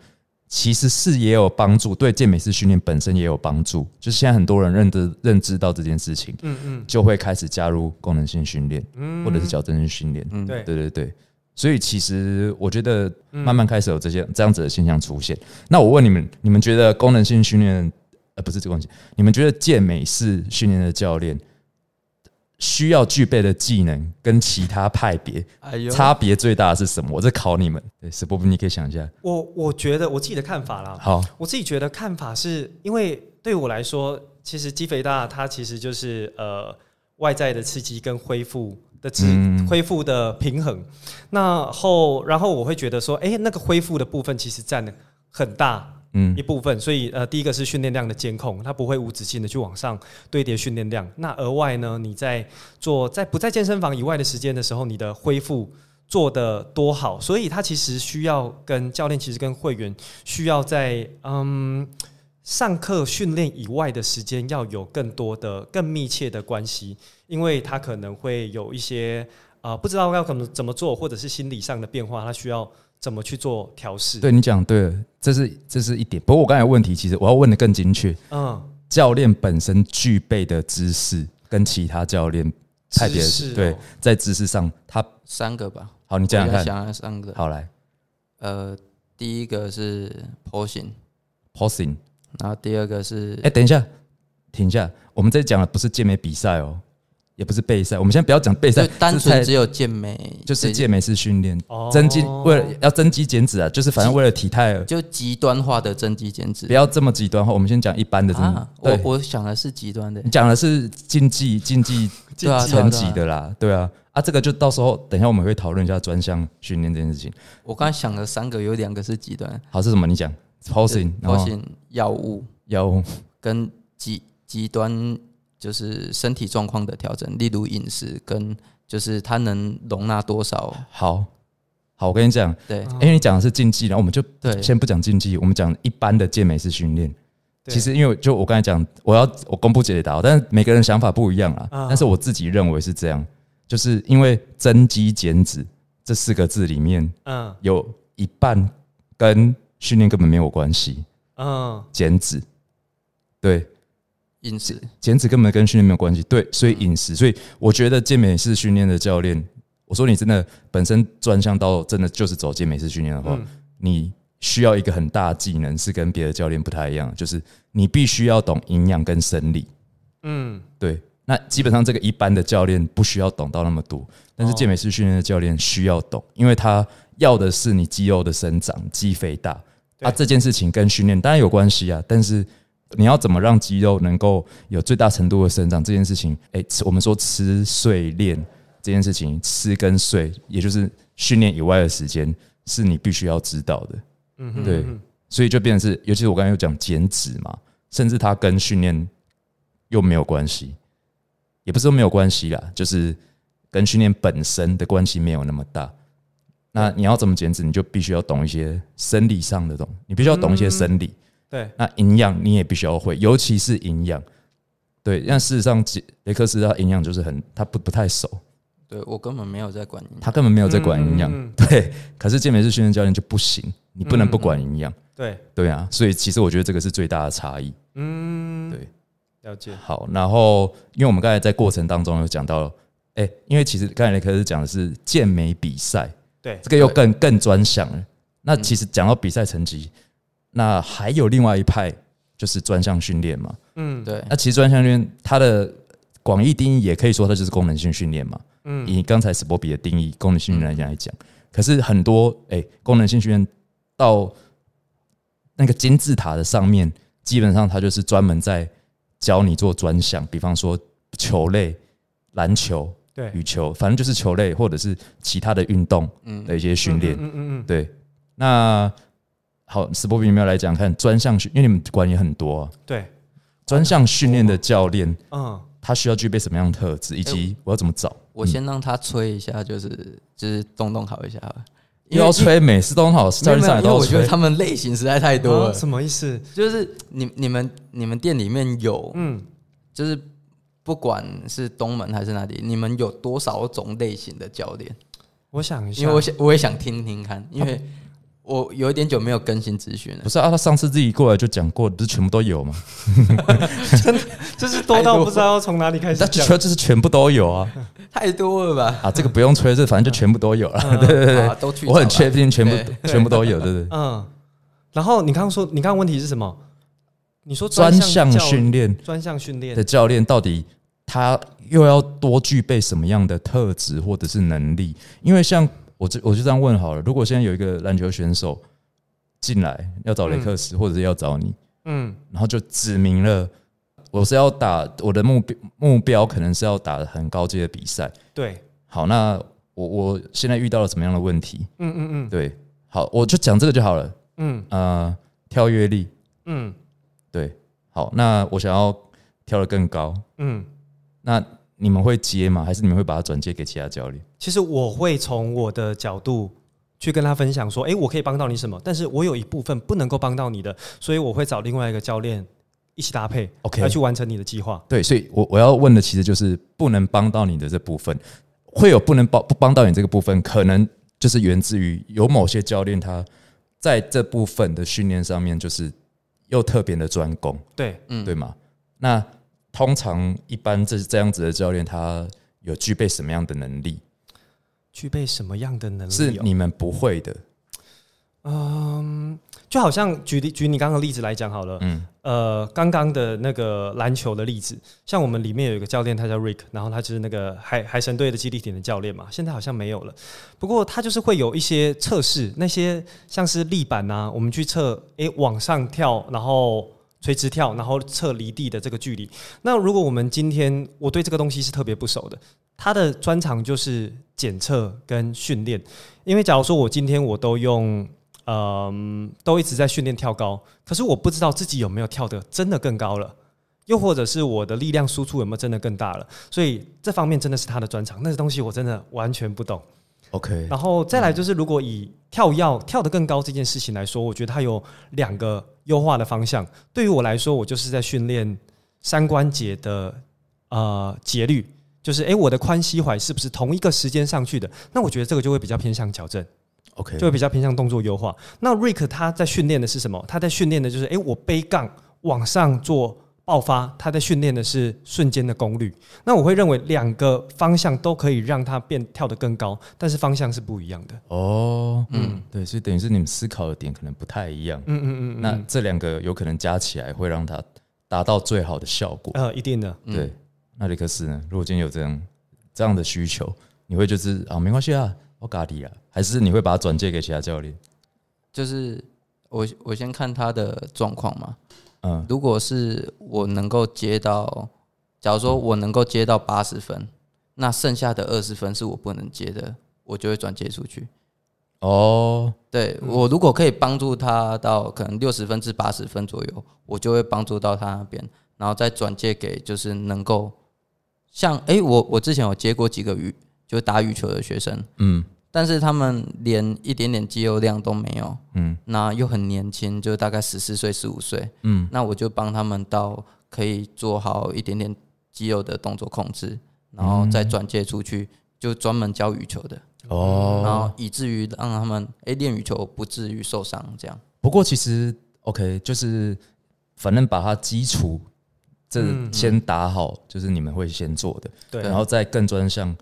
其实是也有帮助，对健美式训练本身也有帮助。就是现在很多人认知认知到这件事情，嗯嗯，就会开始加入功能性训练，嗯，或者是矫正性训练，嗯，对对对对。所以其实我觉得慢慢开始有这些这样子的现象出现。那我问你们，你们觉得功能性训练，呃，不是这个问题，你们觉得健美式训练的教练？需要具备的技能跟其他派别差别最大的是什么？我在考你们。对，史波夫，你可以想一下。我我觉得我自己的看法啦。好，我自己觉得看法是因为对我来说，其实肌肥大它其实就是呃外在的刺激跟恢复的支恢复的平衡。那后然后我会觉得说，哎，那个恢复的部分其实占的很大嗯一部分，所以呃，第一个是训练量的监控，它不会无止境的去往上堆叠训练量。那额外呢，你在做在不在健身房以外的时间的时候，你的恢复做的多好，所以它其实需要跟教练，其实跟会员需要在嗯上课训练以外的时间要有更多的、更密切的关系，因为他可能会有一些呃不知道要怎么怎么做，或者是心理上的变化，他需要怎么去做调试。对你讲对了，这是这是一点。不过我刚才有问题，其实我要问的更精确，嗯，教练本身具备的知识跟其他教练派别知识哦对，在知识上，他三个吧，好，你讲讲看，想了三个。好来呃，第一个是 posing，posing。然后第二个是哎、等一下，停一下，我们这里讲的不是健美比赛哦，也不是备赛，我们现在不要讲备赛就，单纯只有健美，就是健美式训练，哦增肌为了要增肌减脂啊，就是反正为了体态，就极端化的增肌减脂不。要这么极端化。我们先讲一般的，真的啊，，我，我想的是极端的你，讲的是竞技竞技 层级。的啦，对啊，啊，这个就到时候等一下我们会讨论一下专项训练这件事情。我刚才想了三个，有两个是极端好，是什么？你讲 posing，，posing 药物药物跟极极端就是身体状况的调整，例如饮食跟就是它能容纳多少。好好，我跟你讲，对。哦。因为你讲的是竞技，然后我们就对。先不讲竞技，我们讲一般的健美式训练。对。其实因为就我刚才讲，我要我公布解答，但是每个人想法不一样啊。啊。但是我自己认为是这样，就是因为增肌减脂这四个字里面嗯。有一半跟训练根本没有关系，嗯。减脂，对，饮食。减脂根本跟训练没有关系，对，所以饮食，所以我觉得健美式训练的教练，我说你真的本身专项到真的就是走健美式训练的话，嗯。你需要一个很大的技能，是跟别的教练不太一样，就是你必须要懂营养跟生理。嗯。对，那基本上这个一般的教练不需要懂到那么多，但是哦健美式训练的教练需要懂，因为他要的是你肌肉的生长、肌肥大。对。啊，这件事情跟训练当然有关系啊，但是你要怎么让肌肉能够有最大程度的生长，这件事情，哎、吃我们说吃睡练这件事情，吃跟睡，也就是训练以外的时间，是你必须要知道的。嗯哼对嗯所以就变成是，尤其是我刚才有讲减脂嘛，甚至它跟训练又没有关系，也不是说没有关系啦，就是跟训练本身的关系没有那么大。那你要怎么减脂，你就必须要懂一些生理上的东西，你必须要懂一些生理。对那营养你也必须要会，尤其是营养。对，但事实上，杰雷克斯他营养就是很他不不太熟，对我根本没有在管营养。他根本没有在管营养。对，可是健美式训练教练就不行，你不能不管营养。对对啊，所以其实我觉得这个是最大的差异。嗯对了解好，然后因为我们刚才在过程当中有讲到，哎、因为其实刚才雷克斯讲的是健美比赛，对这个又更更专项了。那其实讲到比赛成绩，那还有另外一派就是专项训练嘛。嗯对那其实专项训练它的广义定义也可以说它就是功能性训练嘛。嗯以刚才史波比的定义，功能性训练来讲，可是很多哎、功能性训练到那个金字塔的上面，基本上它就是专门在教你做专项，比方说球类、篮球、对羽球，反正就是球类或者是其他的运动嗯的一些训练。嗯嗯嗯对，那好，史波比有没有来讲看专项训？因为你们管也很多、啊，对专项训练的教练嗯他需要具备什么样的特质，以及我要怎么找？我先让他吹一下，就是就是动动好一下吧，又要吹美式都很好，教练上来都要因为我觉得。他们类型实在太多了。啊什么意思？就是你你们你们店里面有，嗯就是不管是东门还是哪里，你们有多少种类型的教练？我想一下，因为我想我也想听听看，因为我有一点久没有更新资讯了不。是啊，他上次自己过来就讲过，不是全部都有吗？真的就是多到不知道要从哪里开始那讲。全就是全部都有啊太多了吧？啊！这个不用吹，这反正就全部都有 了。对对对啊，都去找吧。我很确定全部对全部都有，对对对。嗯，然后你刚刚说，你刚刚问题是什么？你说专项教训练专项训练的教练到底他又要多具备什么样的特质或者是能力？因为像我就我就这样问好了，如果现在有一个篮球选手进来要找雷克斯，或者是要找你，嗯然后就指明了我是要打我的目标目标可能是要打很高阶的比赛。对，好，那我我现在遇到了什么样的问题？嗯嗯嗯对，好，我就讲这个就好了。嗯呃，跳跃力，嗯对，好，那我想要跳得更高，嗯。那你们会接吗？还是你们会把它转接给其他教练？其实我会从我的角度去跟他分享说，诶，我可以帮到你什么，但是我有一部分不能够帮到你的，所以我会找另外一个教练一起搭配 OK 来去完成你的计划。对，所以我我要问的其实就是不能帮到你的这部分，会有不能帮不帮到你这个部分，可能就是源自于有某些教练他在这部分的训练上面就是又特别的专攻，对，嗯，对吗？那通常一般这这样子的教练，他有具备什么样的能力，具备什么样的能力、哦？是你们不会的？嗯，就好像举例举你刚刚的例子来讲好了，嗯呃，刚刚的那个篮球的例子，像我们里面有一个教练，他叫 Rick，然后他就是那个海海神队的基地点的教练嘛，现在好像没有了。不过他就是会有一些测试，那些像是立板啊，我们去测，诶、往上跳，然后垂直跳，然后测离地的这个距离。那如果我们今天我对这个东西是特别不熟的，他的专长就是检测跟训练，因为假如说我今天我都用。嗯，都一直在训练跳高，可是我不知道自己有没有跳得真的更高了，又或者是我的力量输出有没有真的更大了，所以这方面真的是他的专长，那些东西我真的完全不懂。，OK，然后再来就是，如果以跳跃跳得更高这件事情来说，我觉得它有两个优化的方向。对于我来说，我就是在训练三关节的呃节律，就是诶，我的髋膝踝是不是同一个时间上去的？那我觉得这个就会比较偏向矫正。OK，就会比较偏向动作优化。那 Rick 他在训练的是什么？他在训练的就是，诶，我背杠往上做爆发，他在训练的是瞬间的功率。那我会认为两个方向都可以让他变跳得更高，但是方向是不一样的。哦，嗯嗯，对，所以等于是你们思考的点可能不太一样。嗯嗯嗯嗯，那这两个有可能加起来会让他达到最好的效果。呃，一定的。嗯对，那雷克斯呢？如果今天有这样这样的需求，你会就是啊，没关系啊，我咖喱啊，还是你会把它转借给其他教练？就是我我先看他的状况嘛。嗯，如果是我能够接到，假如说我能够接到八十分，那剩下的二十分是我不能接的，我就会转接出去。哦，对我如果可以帮助他到可能六十分至八十分左右，我就会帮助到他那边，然后再转借给就是能够像诶，我我之前有接过几个羽就打羽球的学生，嗯但是他们连一点点肌肉量都没有，嗯。那又很年轻，就大概十四岁、十五岁，嗯，那我就帮他们到可以做好一点点肌肉的动作控制，然后再转接出去，就专门教羽球的哦，然哦，后以至于让他们诶练羽球不至于受伤，这样。不过其实 OK，就是反正把它基础这嗯。先打好，就是你们会先做的，对。然后再更专项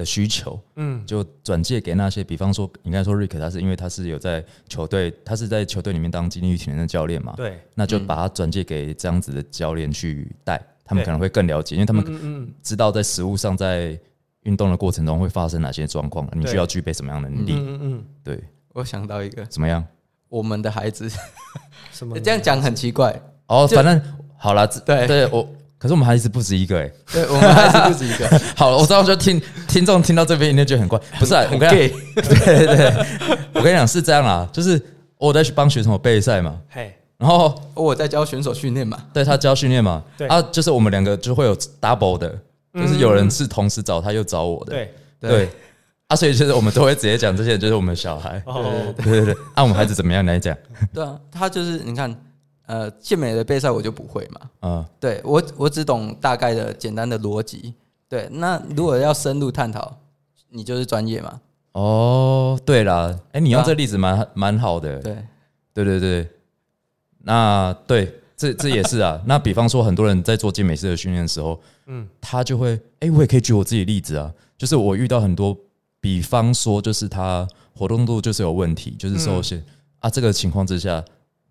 的需求，嗯。就转借给那些，比方说你刚才说 Rick，他是因为他是有在球队，他是在球队里面当精力体能的教练嘛，对，那就把他转借给这样子的教练去带，他们可能会更了解，因为他们嗯嗯知道在实物上在运动的过程中会发生哪些状况，你需要具备什么样的能力，嗯嗯，对，我想到一个，怎么样？我们的孩子。什么？这样讲很奇怪，哦，反正好了，对。对我，可是我们孩子不止一个哎。对我们孩子不止一个，好了，我知道，就听听众听到这边一定觉得很怪，不是、啊？我跟你讲，对对对，我跟你讲是这样啦，就是我在去帮学生备赛嘛，嘿，然后我在教选手训练嘛，对他教训练嘛，对。啊，就是我们两个就会有 double 的，就是有人是同时找他又找我的，对，对，啊，所以就是我们都会直接讲这些人就是我们的小孩，哦，对对对，啊，我们孩子怎么样来讲？对啊，他就是你看，呃，健美的备赛我就不会嘛，嗯，对我我只懂大概的简单的逻辑，对，那如果要深入探讨，你就是专业嘛，哦，对啦，哎，你用这例子蛮蛮好的，对，对对对，那对，这这也是啊。那比方说，很多人在做健美式的训练的时候，嗯，他就会，哎、我也可以举我自己的例子啊，就是我遇到很多，比方说，就是他活动度就是有问题，就是受限、啊。这个情况之下，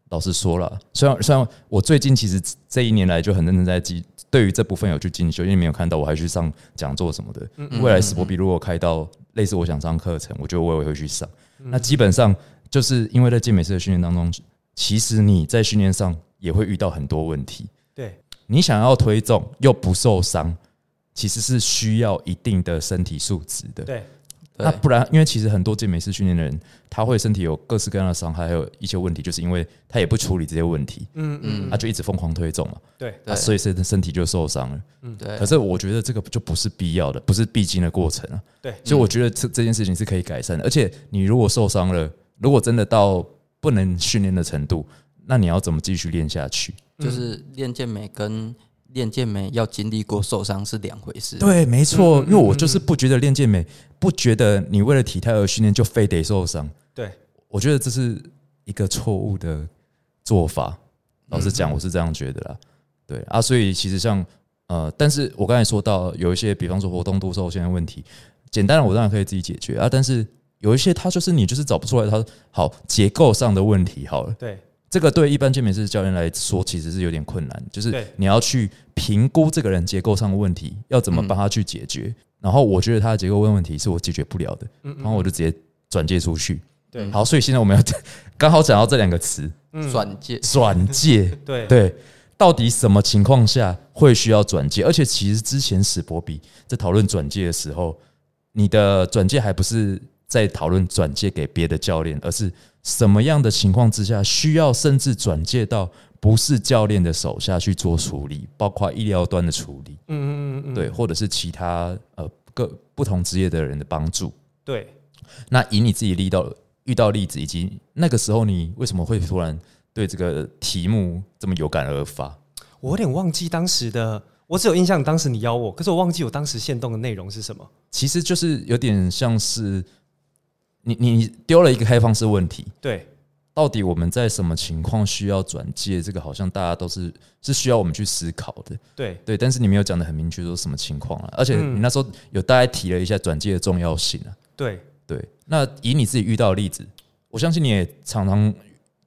老实说了，虽然虽然我最近其实这一年来就很认真在记，对于这部分有去进修，因为没有看到，我还去上讲座什么的。未来史博比如果开到类似我想上课程，我觉得我也会去上。那基本上就是因为在健美式的训练当中，其实你在训练上也会遇到很多问题。对，你想要推重又不受伤，其实是需要一定的身体素质的。对，对那不然，因为其实很多健美式训练的人，他会身体有各式各样的伤害，还有一些问题，就是因为他也不处理这些问题，嗯嗯，他就一直疯狂推重嘛，对，所以身身体就受伤了。嗯对可是我觉得这个就不是必要的，不是必经的过程啊。对所以我觉得这这件事情是可以改善的。而且你如果受伤了，如果真的到不能训练的程度，那你要怎么继续练下去？就是练健美跟练健美要经历过受伤是两回事。对，没错，因为我就是不觉得练健美，不觉得你为了体态而训练就非得受伤。对，我觉得这是一个错误的做法。老实讲，我是这样觉得啦。对啊，所以其实像呃，但是我刚才说到有一些，比方说活动度受限的问题，简单的我当然可以自己解决啊。但是有一些它就是你就是找不出来它好结构上的问题。好了，对，这个对一般健美式教练来说其实是有点困难，就是你要去评估这个人结构上的问题，要怎么帮他去解决。然后我觉得他的结构问题是我解决不了的，然后我就直接转介出去。对好，所以现在我们要 刚好讲到这两个词，转介转介。对对，到底什么情况下会需要转介？而且其实之前史博比在讨论转介的时候，你的转介还不是在讨论转借给别的教练，而是什么样的情况之下需要甚至转借到不是教练的手下去做处理，包括医疗端的处理，嗯嗯嗯嗯，对，或者是其他呃各不同职业的人的帮助。对，那以你自己遇到遇到例子，以及那个时候你为什么会突然对这个题目这么有感而发？我有点忘记当时的，我只有印象当时你邀我，可是我忘记我当时限动的内容是什么。其实就是有点像是你你丢了一个开放式问题，对，到底我们在什么情况需要转介？这个好像大家都是是需要我们去思考的，对，对。但是你没有讲的很明确，说什么情况啊？而且嗯你那时候有大概提了一下转介的重要性啊，对，对。那以你自己遇到的例子，我相信你也常常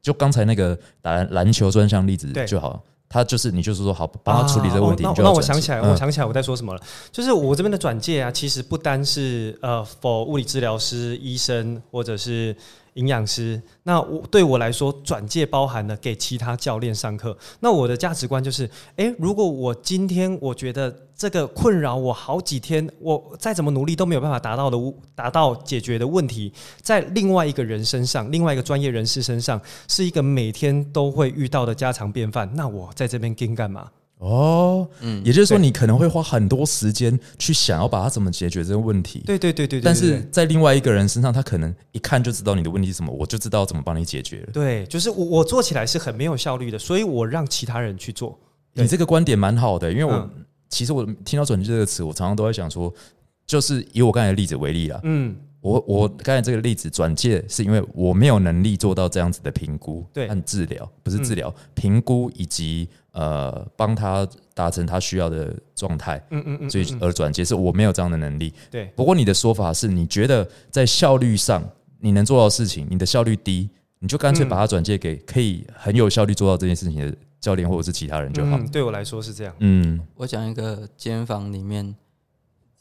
就刚才那个打篮篮球专项例子就好，他就是你就是说好帮他处理这个问题，那那我想起来，嗯我想起来我在说什么了。就是我这边的转介啊，其实不单是呃否物理治疗师、医生或者是营养师。那我对我来说，转介包含了给其他教练上课。那我的价值观就是，诶，如果我今天我觉得这个困扰我好几天，我再怎么努力都没有办法达到的达到解决的问题，在另外一个人身上，另外一个专业人士身上，是一个每天都会遇到的家常便饭。那我在这边跟干嘛？哦，嗯也就是说，你可能会花很多时间去想要把它怎么解决这个问题。对对对对对，但是在另外一个人身上，他可能一看就知道你的问题是什么，我就知道怎么帮你解决了。对，就是我我做起来是很没有效率的，所以我让其他人去做。你这个观点蛮好的，因为我、嗯其实我听到“转机”这个词，我常常都在想说，就是以我刚才的例子为例啦，嗯，我我刚才这个例子转介是因为我没有能力做到这样子的评估对和治疗，不是治疗，评估以及呃帮他达成他需要的状态，嗯嗯嗯，所以而转介是我没有这样的能力。对不过你的说法是你觉得在效率上你能做到的事情，你的效率低，你就干脆嗯把它转介给可以很有效率做到这件事情的教练或者是其他人就好。嗯，对我来说是这样。嗯我讲一个健身房里面，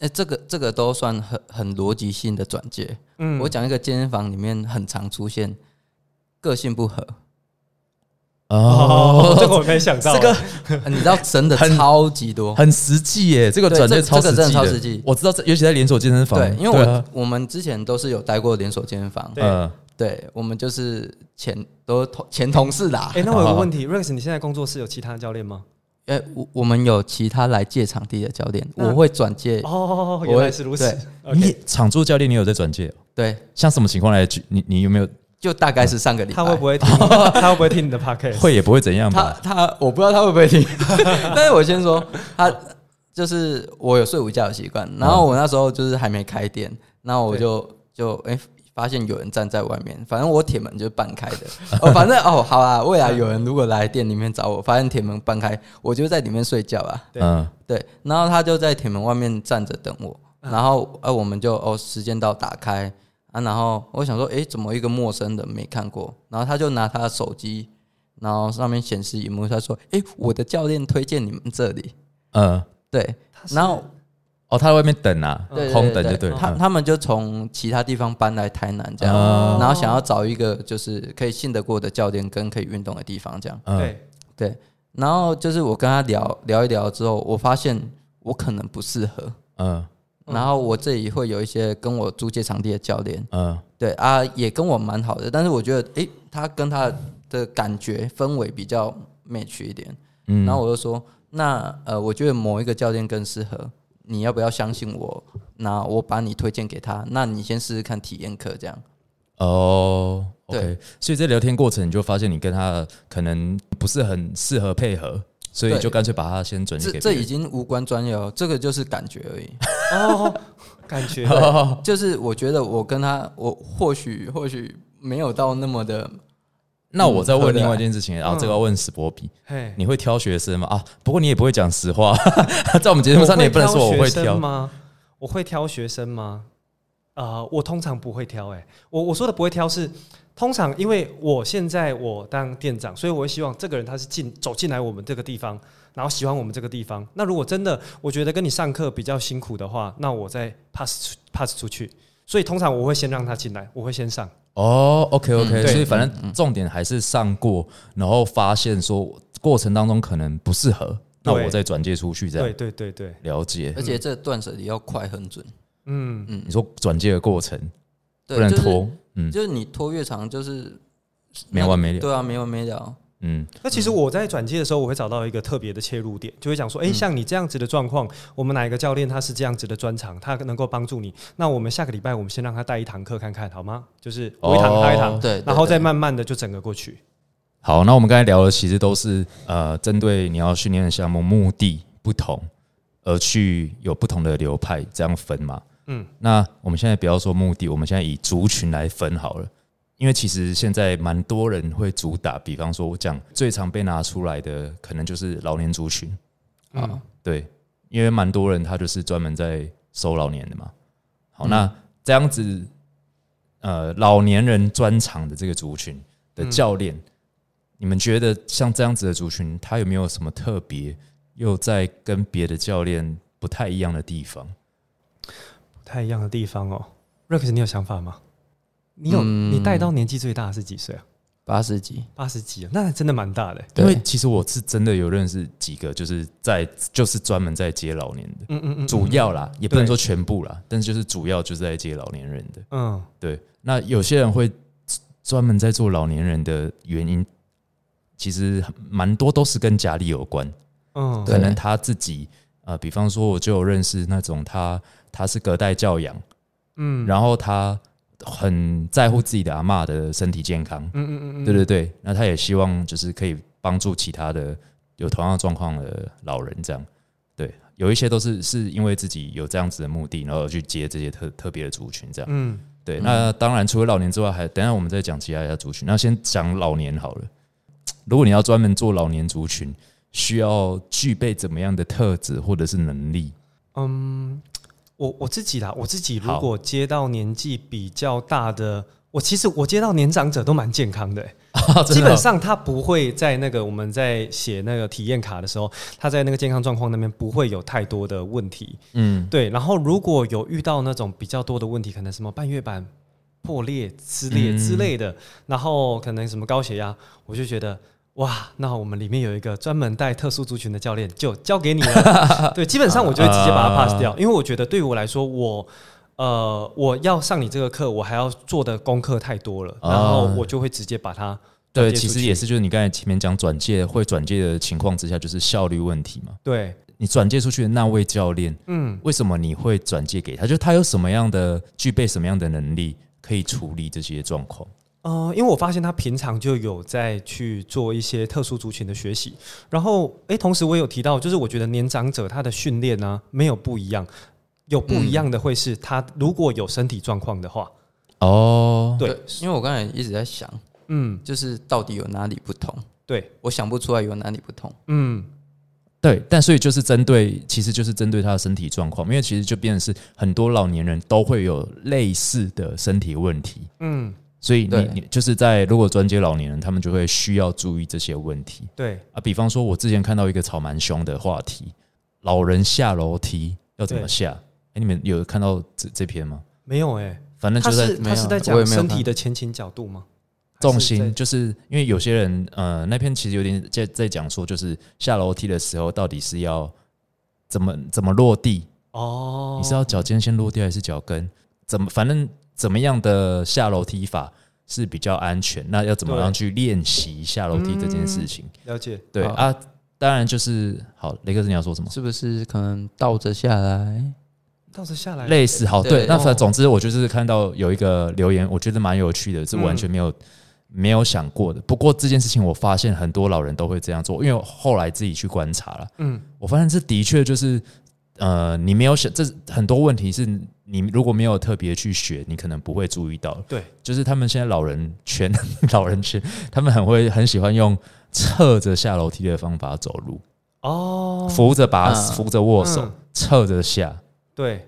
哎、这个这个都算很很逻辑性的转接。嗯，我讲一个健身房里面很常出现个性不合，哦，这个我没想到。这个呃你知道真的超级多。很实际耶，这个对转介这这个真的超实际超实际我知道这，尤其在连锁健身房，对，因为我、啊我们之前都是有待过连锁健身房，对呃对我们就是前都同前同事啦。哎，那我有个问题，Rex，你现在工作室有其他教练吗？哎、我我们有其他来借场地的教练，我会转借。哦，我原来是如此。你场租教练你有在转借哦？对，像什么情况来举？你你有没有就大概是上个礼拜。他会不会听？他会不会听你的 podcast？会也不会怎样他吧？他我不知道他会不会听，但是我先说，他就是我有睡午觉的习惯，然后我那时候就是还没开店，然后我就就哎、发现有人站在外面，反正我铁门就是半开的，哦，反正哦好啊，未来有人如果来店里面找我，发现铁门半开，我就在里面睡觉啊，对。嗯。对，然后他就在铁门外面站着等我，然后呃我们就哦时间到打开。啊，然后我想说诶，怎么一个陌生人没看过，然后他就拿他的手机，然后上面显示荧幕，他说诶，我的教练推荐你们这里，嗯，对，然后哦，他在外面等啊，对空等就对了。他嗯。他们就从其他地方搬来台南这样，哦。然后想要找一个就是可以信得过的教练跟可以运动的地方这样。嗯。对，对，然后就是我跟他聊聊一聊之后，我发现我可能不适合，嗯。然后我这里会有一些跟我租借场地的教练，嗯，对啊，也跟我蛮好的，但是我觉得，诶，他跟他的感觉氛围比较 match 一点，嗯。然后我就说，那呃，我觉得某一个教练更适合，你要不要相信我？那我把你推荐给他，那你先试试看体验课这样。哦对所以在聊天过程你就发现你跟他可能不是很适合配合，所以就干脆把他先转借给这这已。经无关专业哦，这个就是感觉而已。哦，感觉 就是我觉得我跟他，我或许或许没有到那么的，那我再问另外一件事情，然后这个要问史博比，嘿，你会挑学生吗？啊，不过你也不会讲实话，在我们节目上你也不能说我会挑。吗？我会挑学生吗？啊、我通常不会挑、欸。我我说的不会挑是，通常因为我现在我当店长，所以我会希望这个人他是进走进来我们这个地方，然后喜欢我们这个地方。那如果真的我觉得跟你上课比较辛苦的话，那我再 pass 出 pass 出去。所以通常我会先让他进来，我会先上。哦，OK OK，嗯所以反正重点还是上过，然后发现说过程当中可能不适合，那我再转介出去，这对样。对对对，了解。而。且这断舍离要快很准，嗯，嗯你，说转介的过程对，不能拖，嗯。就是你拖越长，就是没完没了，对啊，没完没了。嗯那其实我在转接的时候，我会找到一个特别的切入点，就会讲说，哎、像你这样子的状况，我们哪一个教练他是这样子的专长，他能够帮助你。那我们下个礼拜我们先让他带一堂课看看，好吗？就是我一堂他一堂，对然后再慢慢的就整个过去。好，那我们刚才聊的其实都是呃，针对你要训练的项目目的不同，而去有不同的流派这样分嘛。嗯，那我们现在不要说目的，我们现在以族群来分好了。因为其实现在蛮多人会主打，比方说我讲最常被拿出来的，可能就是老年族群。嗯，对，因为蛮多人他就是专门在收老年的嘛。好，嗯那这样子，呃，老年人专场的这个族群的教练，你们觉得像这样子的族群，他有没有什么特别，又在跟别的教练不太一样的地方？不太一样的地方哦。Rex，你有想法吗？你有，嗯。你带到年纪最大的是几岁啊？八十几，八十几啊，那真的蛮大的。因为其实我是真的有认识几个，就是在就是专门在接老年的，嗯嗯嗯，主要啦，也不能对。说全部啦，但是就是主要就是在接老年人的。嗯，对，那有些人会专门在做老年人的原因，其实蛮多都是跟家里有关。嗯，可能他自己呃，比方说我就有认识那种他他是隔代教养，嗯，然后他很在乎自己的阿嬷的身体健康，嗯嗯嗯嗯，对对对，那他也希望就是可以帮助其他的有同样状况的老人，这样对，有一些都是是因为自己有这样子的目的，然后去接这些特特别的族群，这样。嗯，对，那当然除了老年之外，还等一下我们再讲其他的族群。那先讲老年好了。如果你要专门做老年族群，需要具备怎么样的特质或者是能力？嗯，我我自己啦，我自己如果接到年纪比较大的，我其实我接到年长者都蛮健康的、欸基本上他不会在那个我们在写那个体验卡的时候，他在那个健康状况那边不会有太多的问题。嗯，对，然后如果有遇到那种比较多的问题，可能什么半月板破裂、撕裂嗯之类的，然后可能什么高血压，我就觉得。哇，那我们里面有一个专门带特殊族群的教练，就交给你了。对，基本上我就会直接把它 pass 掉，因为我觉得对于我来说，我呃我要上你这个课，我还要做的功课太多了，然后我就会直接把它对，其实也是，就是你刚才前面讲转介会转介的情况之下，就是效率问题嘛。对，你转介出去的那位教练，嗯，为什么你会转介给他？就是他有什么样的具备什么样的能力，可以处理这些状况？呃，因为我发现他平常就有在去做一些特殊族群的学习，然后诶，同时我有提到，就是我觉得年长者他的训练呢没有不一样，有不一样的会是他如果有身体状况的话，哦，对因为我刚才一直在想，嗯，就是到底有哪里不同，对，我想不出来有哪里不同。嗯，对，但所以就是针对，其实就是针对他的身体状况，因为其实就变成是很多老年人都会有类似的身体问题，嗯，所以你你就是在如果专接老年人，他们就会需要注意这些问题对，啊。比方说，我之前看到一个吵蛮凶的话题，老人下楼梯要怎么下？哎、你们有看到这这篇吗？没有诶，反正就是在他是在讲身体的前倾角度吗？重心，就是因为有些人呃，那篇其实有点在在讲说，就是下楼梯的时候到底是要怎么怎么落地，哦，你是要脚尖先落地还是脚跟？怎么反正怎么样的下楼梯法是比较安全？那要怎么样去练习下楼梯这件事情？了解？对啊，当然就是好。雷克斯你要说什么？是不是可能倒着下来？倒着下来，类似好对对，那反哦总之我就是看到有一个留言，我觉得蛮有趣的，是完全没有、没有想过的。不过这件事情我发现很多老人都会这样做，因为后来自己去观察了，嗯，我发现这的确就是呃，你没有想这很多问题是你如果没有特别去学，你可能不会注意到。对，就是他们现在老人圈 老人圈，他们很会很喜欢用侧着下楼梯的方法走路，哦，扶着把嗯扶着握手嗯，侧着下。对，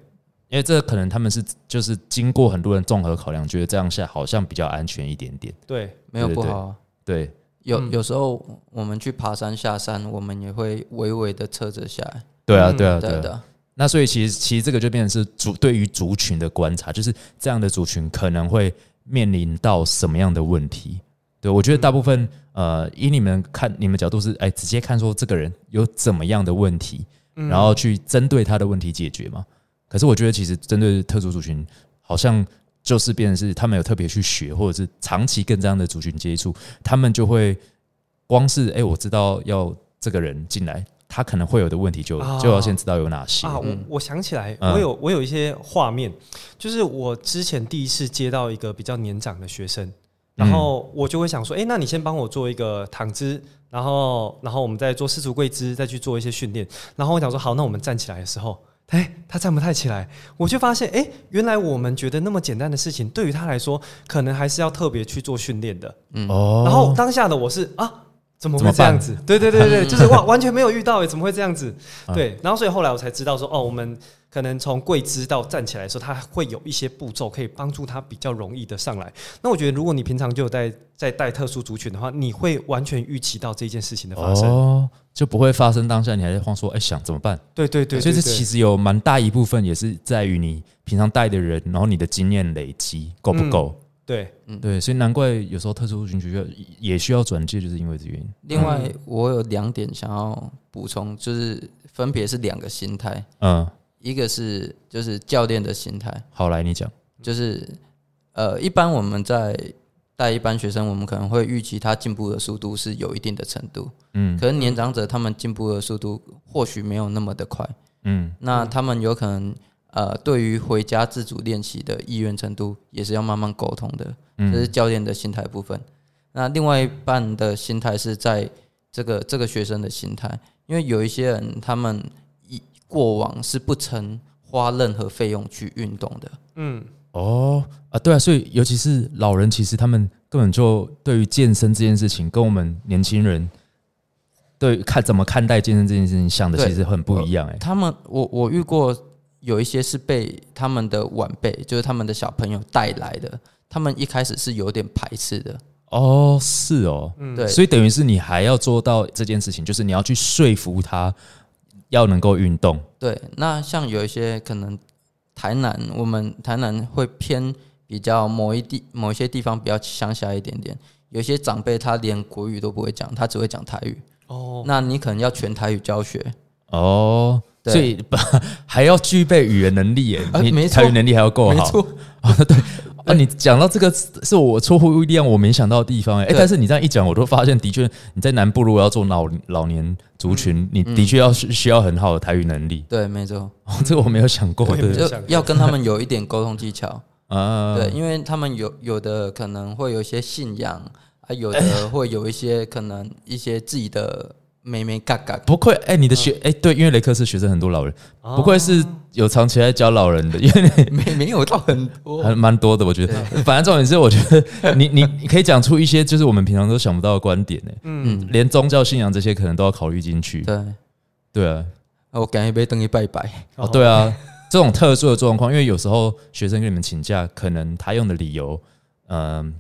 因为这可能他们是就是经过很多人综合考量，觉得这样下好像比较安全一点点。对，没有对对不好啊。对，有嗯有时候我们去爬山下山，我们也会微微的侧着下来。对啊，嗯对啊，对的，那所以其实其实这个就变成是族对于族群的观察，就是这样的族群可能会面临到什么样的问题。对我觉得大部分呃，以你们看你们角度是哎，直接看说这个人有怎么样的问题，嗯然后去针对他的问题解决嘛。可是我觉得其实针对特殊族群，好像就是变成是他们有特别去学，或者是长期跟这样的族群接触，他们就会光是哎、我知道要这个人进来，他可能会有的问题就啊就要先知道有哪些。啊，我嗯我想起来，嗯我有我有一些画面，就是我之前第一次接到一个比较年长的学生，然后我就会想说，哎、那你先帮我做一个躺姿，然后然后我们再做四足跪姿，再去做一些训练。然后我想说，好，那我们站起来的时候，哎、他站不太起来，我就发现，哎、原来我们觉得那么简单的事情，对于他来说，可能还是要特别去做训练的。嗯哦，然后当下的我是啊。怎么会这样子？对对对对，就是哇，完全没有遇到哎，怎么会这样子？啊对，然后所以后来我才知道说，哦，我们可能从跪姿到站起来的时候，它会有一些步骤可以帮助他比较容易的上来。那我觉得，如果你平常就有在在带特殊族群的话，你会完全预期到这件事情的发生。哦，就不会发生当下你还在慌说，哎、想怎么办？对对对，所以这其实有蛮大一部分也是在于你平常带的人，然后你的经验累积够不够。对。嗯。对，所以难怪有时候特殊族群需要也需要转介，就是因为这原因。另外，我有两点想要补充，就是分别是两个心态，嗯，一个是就是教练的心态，好，来你讲。就是呃，一般我们在带一般学生，我们可能会预期他进步的速度是有一定的程度，嗯。可是年长者他们进步的速度或许没有那么的快，嗯。那他们有可能呃，对于回家自主练习的意愿程度也是要慢慢沟通的，这是嗯。教练的心态部分。那另外一半的心态是在这个这个学生的心态，因为有一些人他们一过往是不曾花任何费用去运动的，嗯，哦啊，对啊，所以尤其是老人，其实他们根本就对于健身这件事情，跟我们年轻人对看怎么看待健身这件事情想的其实很不一样哎、他们我我遇过有一些是被他们的晚辈，就是他们的小朋友带来的，他们一开始是有点排斥的，哦，是哦，嗯。对，所以等于是你还要做到这件事情，就是你要去说服他要能够运动。对，那像有一些可能台南，我们台南会偏比较某一地某一些地方比较乡下一点点，有些长辈他连国语都不会讲，他只会讲台语，哦，那你可能要全台语教学。哦，对所以不 还要具备语言能力耶，你台语能力还要够好。没错，啊，你讲到这个是我出乎意料，我没想到的地方哎、欸但是你这样一讲，我都发现的确你在南部如果要做老老年族群，你嗯。的确要需需要很好的台语能力。对，没错，哦，这个我没有想过，对要跟他们有一点沟通技巧。啊，对，因为他们有有的可能会有一些信仰啊，有的会有一些可能一些自己的妹妹嘎嘎。不愧哎、你的学哎、对，因为雷克是学生很多老人，哦。不愧是有长期在教老人的，因为你 没没有到很多，还蛮多的，我觉得。反正重点是，我觉得 你你你可以讲出一些就是我们平常都想不到的观点呢、嗯，连宗教信仰这些可能都要考虑进去。对，对啊，我赶一杯登一拜拜。哦，对啊，这种特殊的状况，因为有时候学生跟你们请假，可能他用的理由，嗯、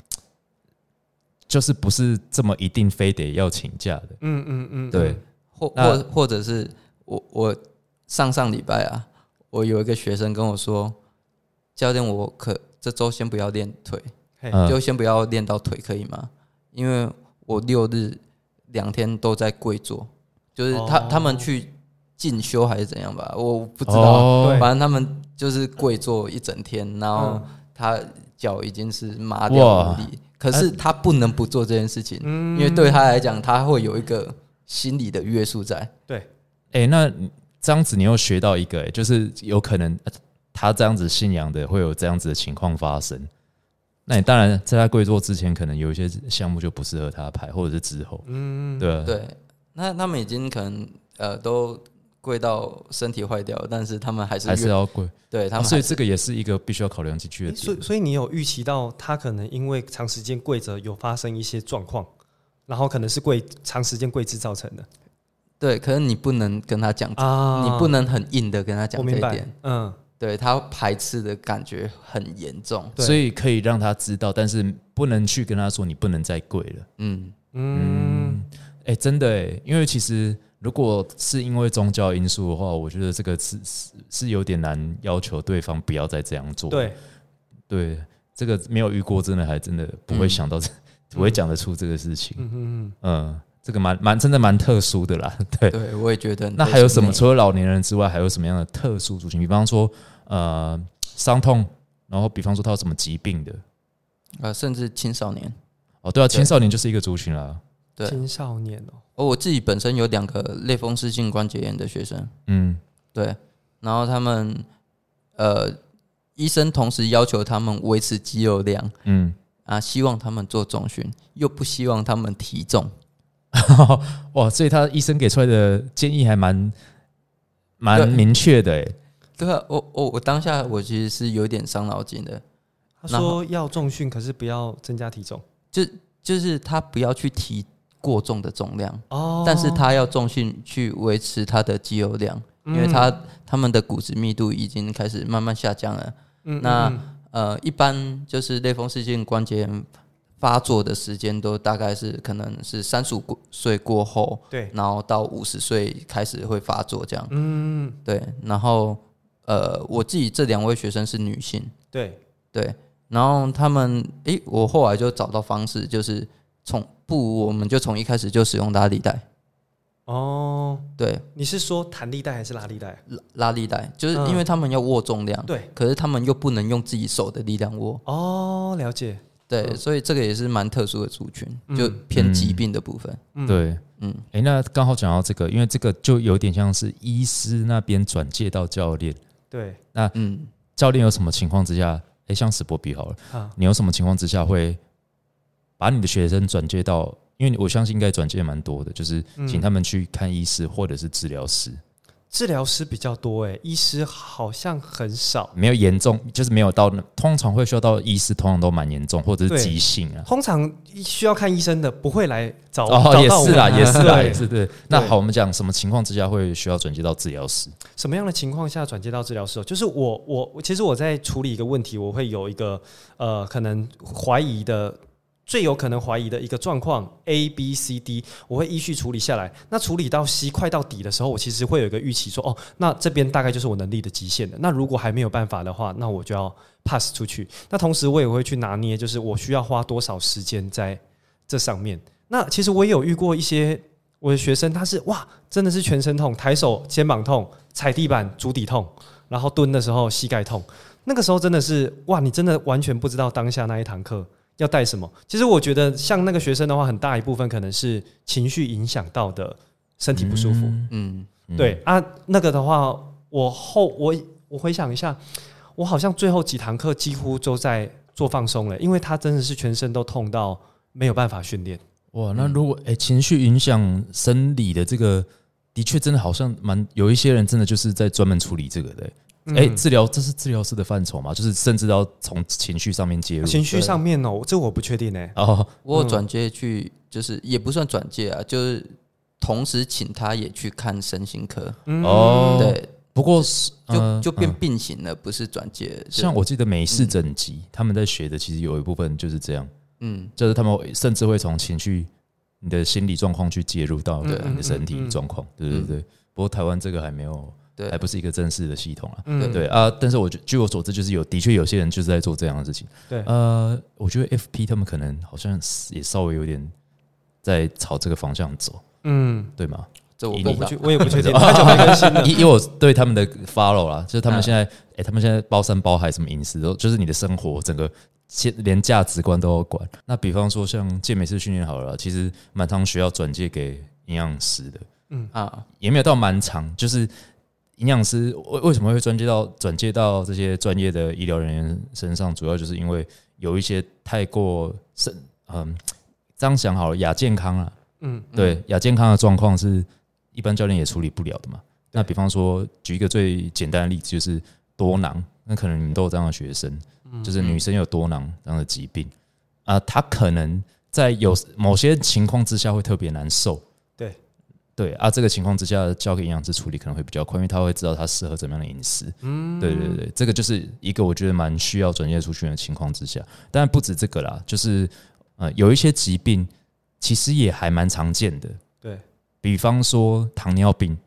就是不是这么一定非得要请假的。嗯嗯嗯，对，或那或或者是我我上上礼拜啊，我有一个学生跟我说，教练，我可这周先不要练腿，就先不要练到腿，可以吗？因为我六日两天都在跪坐，就是他、哦。他们去进修还是怎样吧，我不知道。哦。反正他们就是跪坐一整天，然后嗯。他脚已经是麻掉哇无力，可是他不能不做这件事情，嗯。因为对他来讲，他会有一个心理的约束在。对，哎、那你这样子你又学到一个、哎，就是有可能呃他这样子信仰的会有这样子的情况发生。那你当然在他跪坐之前，可能有一些项目就不适合他排，或者是之后，嗯，对啊，对，那他们已经可能呃都跪到身体坏掉，但是他们还是还是要跪。对他啊们所以这个也是一个必须要考量进去的诶所以。所以你有预期到他可能因为长时间跪着有发生一些状况，然后可能是跪长时间跪姿造成的对，可是你不能跟他讲，啊你不能很硬的跟他我讲这一点，，嗯，对他排斥的感觉很严重。所以可以让他知道，但是不能去跟他说你不能再跪了。嗯，嗯，哎、真的哎，因为其实如果是因为宗教因素的话，我觉得这个是是是有点难要求对方不要再这样做。对，对，这个没有遇过，真的还真的不会想到这，不会讲得出这个事情。嗯嗯嗯，这个蛮蛮真的蛮特殊的啦。对，对我也觉得那还有什么？除了老年人之外，还有什么样的特殊族群？比方说，呃，伤痛，然后比方说他有什么疾病的？呃，甚至青少年。哦，对啊，青少年就是一个族群啦。对。青少年哦，哦，我自己本身有两个类风湿性关节炎的学生，嗯，对，然后他们呃，医生同时要求他们维持肌肉量。嗯，啊，希望他们做重训，又不希望他们体重。哇，所以他医生给出来的建议还蛮蛮明确的诶。对啊，我我我当下我其实是有点伤脑筋的，他说要重训，可是不要增加体重。就就是他不要去提过重的重量，哦。但是他要重训去维持他的肌肉量，因为嗯他他们的骨质密度已经开始慢慢下降了。嗯那嗯。呃，一般就是类风湿性关节炎发作的时间都大概是可能是三十五岁过后，对，然后到五十岁开始会发作这样。嗯。对，然后呃，我自己这两位学生是女性，对，对，然后他们诶，我后来就找到方式，就是从不，我们就从一开始就使用拉力带，哦，对，你是说弹力带还是拉力带？拉拉力带，就是嗯因为他们要握重量，对，可是他们又不能用自己手的力量握，哦，了解，对，嗯。所以这个也是蛮特殊的族群，嗯就偏疾病的部分。嗯，对，嗯，诶，那刚好讲到这个，因为这个就有点像是医师那边转介到教练，对，那嗯，教练有什么情况之下，诶，像史波比好了，啊，你有什么情况之下会把你的学生转接到？因为我相信应该转介蛮多的，就是嗯请他们去看医师或者是治疗师，治疗师比较多哎，医师好像很少。没有严重，就是没有到那，通常会需要到医师，通常都蛮严重或者是急性啊。通常需要看医生的不会来找哦，找到我也是啦，也是啦，也是对。那好，我们讲什么情况之下会需要转接到治疗师？什么样的情况下转接到治疗师哦？就是我我我其实我在处理一个问题，我会有一个呃可能怀疑的。最有可能怀疑的一个状况 A、B、C、D，我会依序处理下来。那处理到 C 快到底的时候，我其实会有一个预期说，哦，那这边大概就是我能力的极限了。那如果还没有办法的话，那我就要 pass 出去。那同时我也会去拿捏，就是我需要花多少时间在这上面。那其实我也有遇过一些我的学生，他是哇，真的是全身痛，抬手肩膀痛，踩地板足底痛，然后蹲的时候膝盖痛。那个时候真的是哇，你真的完全不知道当下那一堂课要带什么。其实我觉得像那个学生的话，很大一部分可能是情绪影响到的身体不舒服。嗯，嗯对啊，那个的话，我后我我回想一下，我好像最后几堂课几乎都在做放松了，因为他真的是全身都痛到没有办法训练。哇，那如果哎、情绪影响生理的这个，的确真的好像蛮有一些人真的就是在专门处理这个的、嗯哎、治疗这是治疗师的范畴嘛？就是甚至要从情绪上面介入。情绪上面哦，这我不确定呢。哦，我有转介去，就是也不算转介啊，就是同时请他也去看身心科，嗯哦对，不过是就呃就变嗯并行了，不是转介。像我记得美式整脊、他们在学的，其实有一部分就是这样，嗯，就是他们甚至会从情绪、你的心理状况去介入到对你的身体状况。对对对。不过台湾这个还没有，对。还不是一个正式的系统啊。嗯。对啊，但是我觉据我所知，就是有的确有些人就是在做这样的事情。对。呃，我觉得 FP 他们可能好像也稍微有点在朝这个方向走，嗯，对吗？这我不知道我不去，我也不确定，太久没更新了。以以我对他们的 follow 啦，就是他们嗯现在，哎、他们现在包山包海，什么饮食都，就是你的生活整个现连价值观都要管。那比方说像健美式训练好了，其实蛮常需要转介给营养师的，嗯。啊，也没有到蛮长，就是营养师为为什么会转接到转接到这些专业的医疗人员身上，主要就是因为有一些太过是嗯，这样想好了，亚健康啊，嗯，对亚健康的状况是一般教练也处理不了的嘛。那比方说，举一个最简单的例子，就是多囊。那可能你们都有这样的学生，就是女生有多囊这样的疾病啊，她可能在有某些情况之下会特别难受。对对啊，这个情况之下交给营养师处理可能会比较快，因为他会知道他适合怎么样的饮食。嗯，对对对，这个就是一个我觉得蛮需要转介出去的情况之下。当然不止这个啦，就是呃有一些疾病其实也还蛮常见的，对，比方说糖尿病，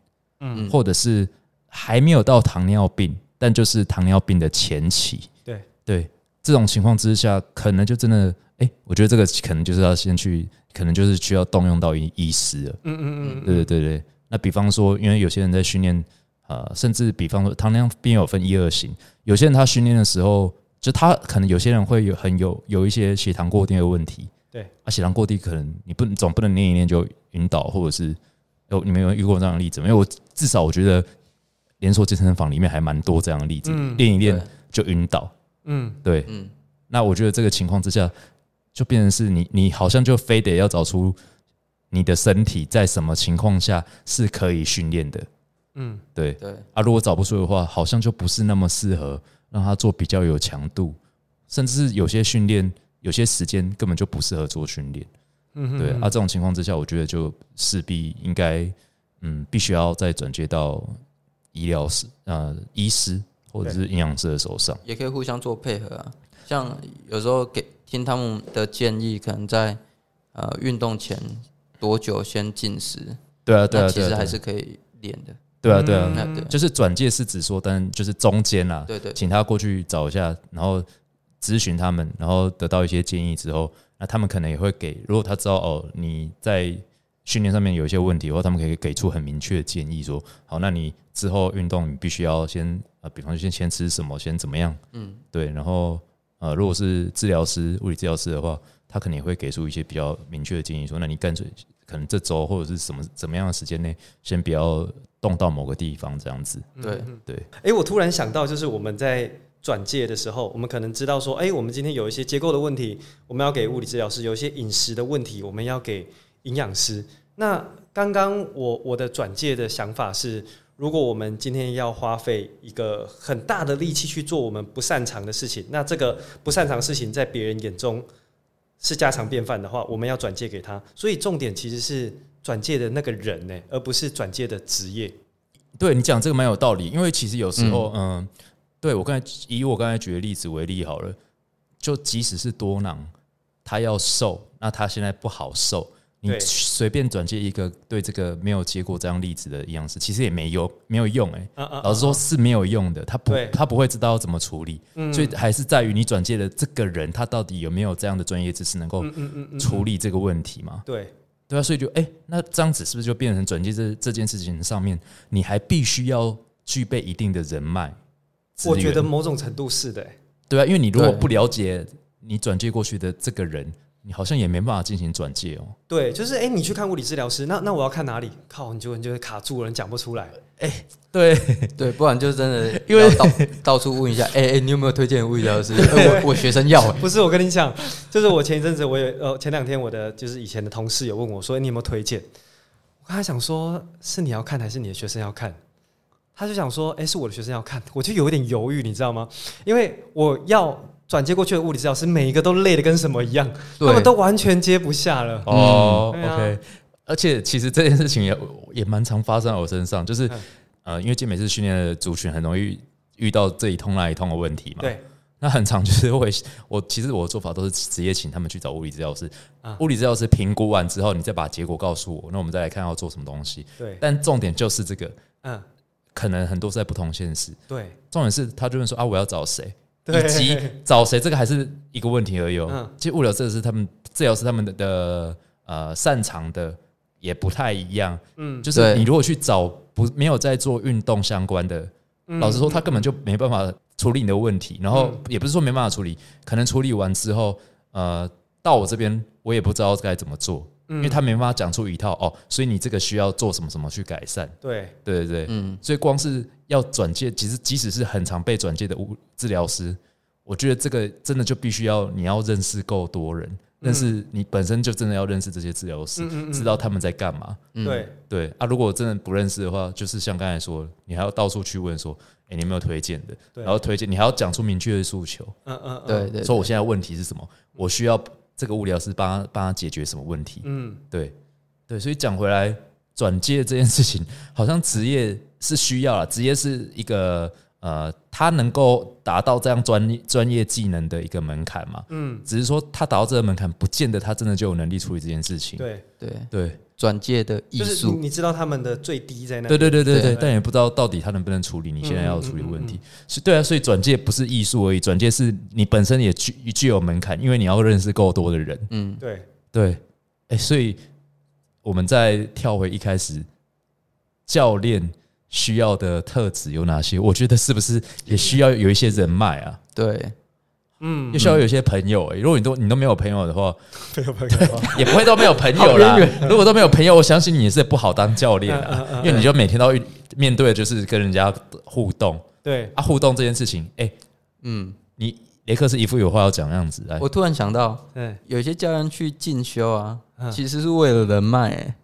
嗯或者是还没有到糖尿病，但就是糖尿病的前期。对对，这种情况之下，可能就真的，哎、我觉得这个可能就是要先去，可能就是需要动用到医医师了。嗯嗯嗯对对对对。那比方说，因为有些人在训练，呃，甚至比方说糖尿病有分一二型，有些人他训练的时候，就他可能有些人会有很有有一些血糖过低的问题。对啊，血糖过低可能你不能总不能练一练就晕倒，或者是有你们有遇过这样的例子吗？因为我至少我觉得连锁健身房里面还蛮多这样的例子，嗯练一练就晕倒。嗯，对，嗯，那我觉得这个情况之下，就变成是你你好像就非得要找出你的身体在什么情况下是可以训练的。嗯，对。对，啊，如果找不出的话，好像就不是那么适合让他做比较有强度，甚至是有些训练有些时间根本就不适合做训练。嗯对啊，这种情况之下，我觉得就势必应该嗯，必须要再转接到医疗师呃医师或者是营养师的手上。也可以互相做配合啊。像有时候给听他们的建议，可能在呃运动前多久先进食，对啊，对啊，其实还是可以练的。对啊，对啊，那对就是转介是指说，但就是中间啦，对对请他过去找一下，然后咨询他们，然后得到一些建议之后，那他们可能也会给，如果他知道哦你在训练上面有一些问题的话，他们可以给出很明确的建议，说好，那你之后运动你必须要先呃，比方说先先吃什么，先怎么样，嗯，对，然后呃，如果是治疗师、物理治疗师的话，他可能也会给出一些比较明确的建议，说，那你干脆可能这周或者是什么怎么样的时间内，先不要动到某个地方，这样子。对，对，哎，我突然想到，就是我们在转介的时候，我们可能知道说，哎，我们今天有一些结构的问题，我们要给物理治疗师；有一些饮食的问题，我们要给营养师。那刚刚我我的转介的想法是，如果我们今天要花费一个很大的力气去做我们不擅长的事情，那这个不擅长的事情在别人眼中是家常便饭的话，我们要转介给他。所以重点其实是转介的那个人呢，而不是转介的职业。对你讲这个蛮有道理，因为其实有时候，嗯，对我刚才以我刚才举的例子为例好了，就即使是多囊，他要瘦，那他现在不好瘦，你随便转接一个对这个没有接过这样例子的营养师，其实也没用，没有用哎、老实说是没有用的，他不他不会知道要怎么处理，嗯。所以还是在于你转接的这个人，他到底有没有这样的专业知识能够处理这个问题嘛？对，对啊，所以就哎、那这样子是不是就变成转接这这件事情上面，你还必须要具备一定的人脉？我觉得某种程度是的、欸。对啊，因为你如果不了解你转接过去的这个人，你好像也没办法进行转介哦。对，就是哎、你去看物理治疗师，那那我要看哪里？靠，你就你就会卡住了，你讲不出来。哎对，对，不然就真的 因为到到处问一下，哎、哎、你有没有推荐物理治疗师？哎我我学生要、哎不是，我跟你讲，就是我前一阵子我有呃前两天我的就是以前的同事有问我说你有没有推荐？我刚才想说是你要看还是你的学生要看？他就想说，哎、是我的学生要看，我就有一点犹豫，你知道吗？因为我要转接过去的物理治疗师，每一个都累的跟什么一样，他们都完全接不下了。哦、对啊。O k 而且其实这件事情也也蛮常发生在我身上，就是、嗯。呃，因为健美式训练的族群很容易遇到这一通那一通的问题嘛。对，那很常就是会，我其实我的做法都是直接请他们去找物理治疗师，啊。物理治疗师评估完之后，你再把结果告诉我，那我们再来看要做什么东西。对，但重点就是这个，嗯，可能很多是在不同现实，对，重点是他就问说啊，我要找谁，对以及找谁，这个还是一个问题而已哦。嗯其实物流这个是他们治疗师他们的的呃擅长的也不太一样。嗯就是你如果去找不没有在做运动相关的，嗯老实说，他根本就没办法处理你的问题。然后嗯也不是说没办法处理，可能处理完之后，呃，到我这边我也不知道该怎么做，嗯因为他没办法讲出一套哦，所以你这个需要做什么什么去改善。对，对对对，嗯，所以光是要转介，其实即使是很常被转介的物治疗师，我觉得这个真的就必须要你要认识够多人，认识你本身就真的要认识这些治疗师，嗯嗯嗯知道他们在干嘛。嗯对，对。啊，如果真的不认识的话，就是像刚才说，你还要到处去问说，哎、你有没有推荐的？然后推荐，你还要讲出明确的诉求，嗯嗯，嗯。对，对，说我现在问题是什么，我需要这个物疗师帮他帮他解决什么问题。嗯，对对，所以讲回来，转介这件事情，好像职业是需要了，职业是一个呃，他能够达到这样专业专业技能的一个门槛嘛。嗯，只是说他达到这个门槛，不见得他真的就有能力处理这件事情。对，对对转介的艺就是你术，你知道他们的最低在哪，对对对对对，但也不知道到底他能不能处理你现在要处理的问题。嗯。是对啊，所以转介不是艺术而已，转介是你本身也具具有门槛，因为你要认识够多的人。嗯，对，对，哎、所以我们再跳回一开始，教练需要的特质有哪些？我觉得是不是也需要有一些人脉啊？对，嗯也，需要有一些朋友、欸。如果你都你都没有朋友的话，没有朋友，也不会都没有朋友啦。如果都没有朋友，我相信你也是不好当教练嗯嗯啊，嗯。因为你就每天都遇面对就是跟人家互动。对，啊，互动这件事情，哎、嗯，你雷克是一副有话要讲的样子，来。我突然想到，对，有一些教练去进修啊，嗯。其实是为了人脉、欸，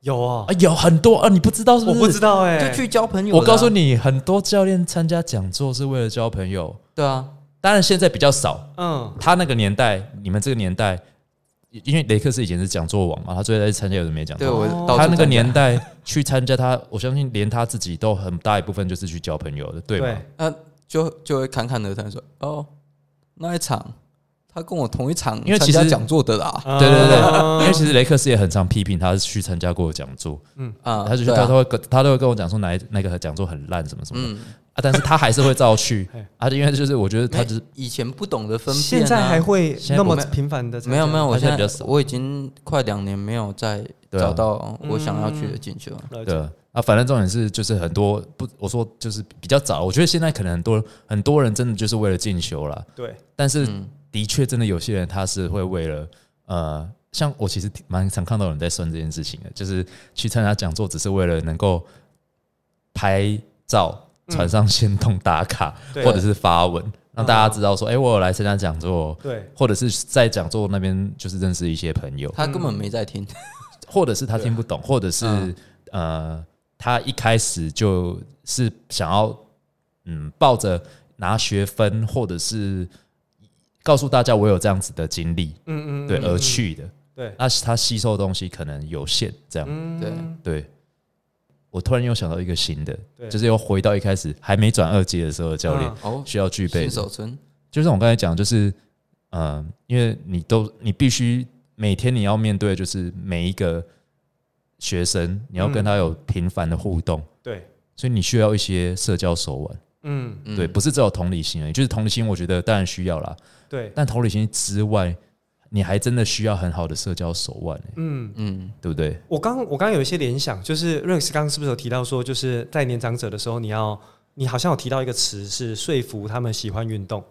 有哦啊，，有很多啊，你不知道是不是？我不知道哎，就去交朋友啊、我告诉你，很多教练参加讲座是为了交朋友，对啊，当然现在比较少。嗯，他那个年代，你们这个年代，因为雷克斯以前是讲座王嘛，他最后在参加有人没讲座。他那个年代去参加他，我相信连他自己都很大一部分就是去交朋友的，对吗？对，那就就会侃侃而谈说，哦，那一场他跟我同一场因为其实讲座的啦，对对对。因为其实雷克斯也很常批评他去参加过讲座，嗯。啊，他就他都会跟他都会跟我讲说哪一那个讲座很烂什么什么的。嗯，啊，但是他还是会照去 啊，因为就是我觉得他只就是以前不懂得分辨、啊，现在还会那么频繁的没有没有，我现在比较少。我已经快两年没有再找到我想要去的进修了。了对啊，反正重点是就是很多不，我说就是比较早，我觉得现在可能很多很多人真的就是为了进修啦，对，但是嗯。的确真的有些人他是会为了呃，像我其实蛮常看到有人在算这件事情的，就是去参加讲座只是为了能够拍照传上线动打卡，对。或者是发文，让大家知道说，哎、我有来参加讲座，对，或者是在讲座那边就是认识一些朋友，他根本没在听，或者是他听不懂，或者是、嗯。呃，他一开始就是想要嗯抱着拿学分，或者是告诉大家我有这样子的经历，嗯嗯，对嗯。而去的，对，那他吸收的东西可能有限，这样。嗯。对。对。我突然又想到一个新的，就是又回到一开始还没转二阶的时候的教练嗯。哦，需要具备的，新手村，就是我刚才讲，就是呃，因为你都你必须每天你要面对，就是每一个学生，你要跟他有频繁的互动，对，所以你需要一些社交手腕。嗯。嗯。对，不是只有同理心而已，就是同理心，我觉得当然需要啦，对，但同理心之外，你还真的需要很好的社交手腕、欸，嗯。嗯，对不对？我刚我刚刚有一些联想，就是 Rex 刚刚是不是有提到说，就是在年长者的时候，你要你好像有提到一个词是说服他们喜欢运动，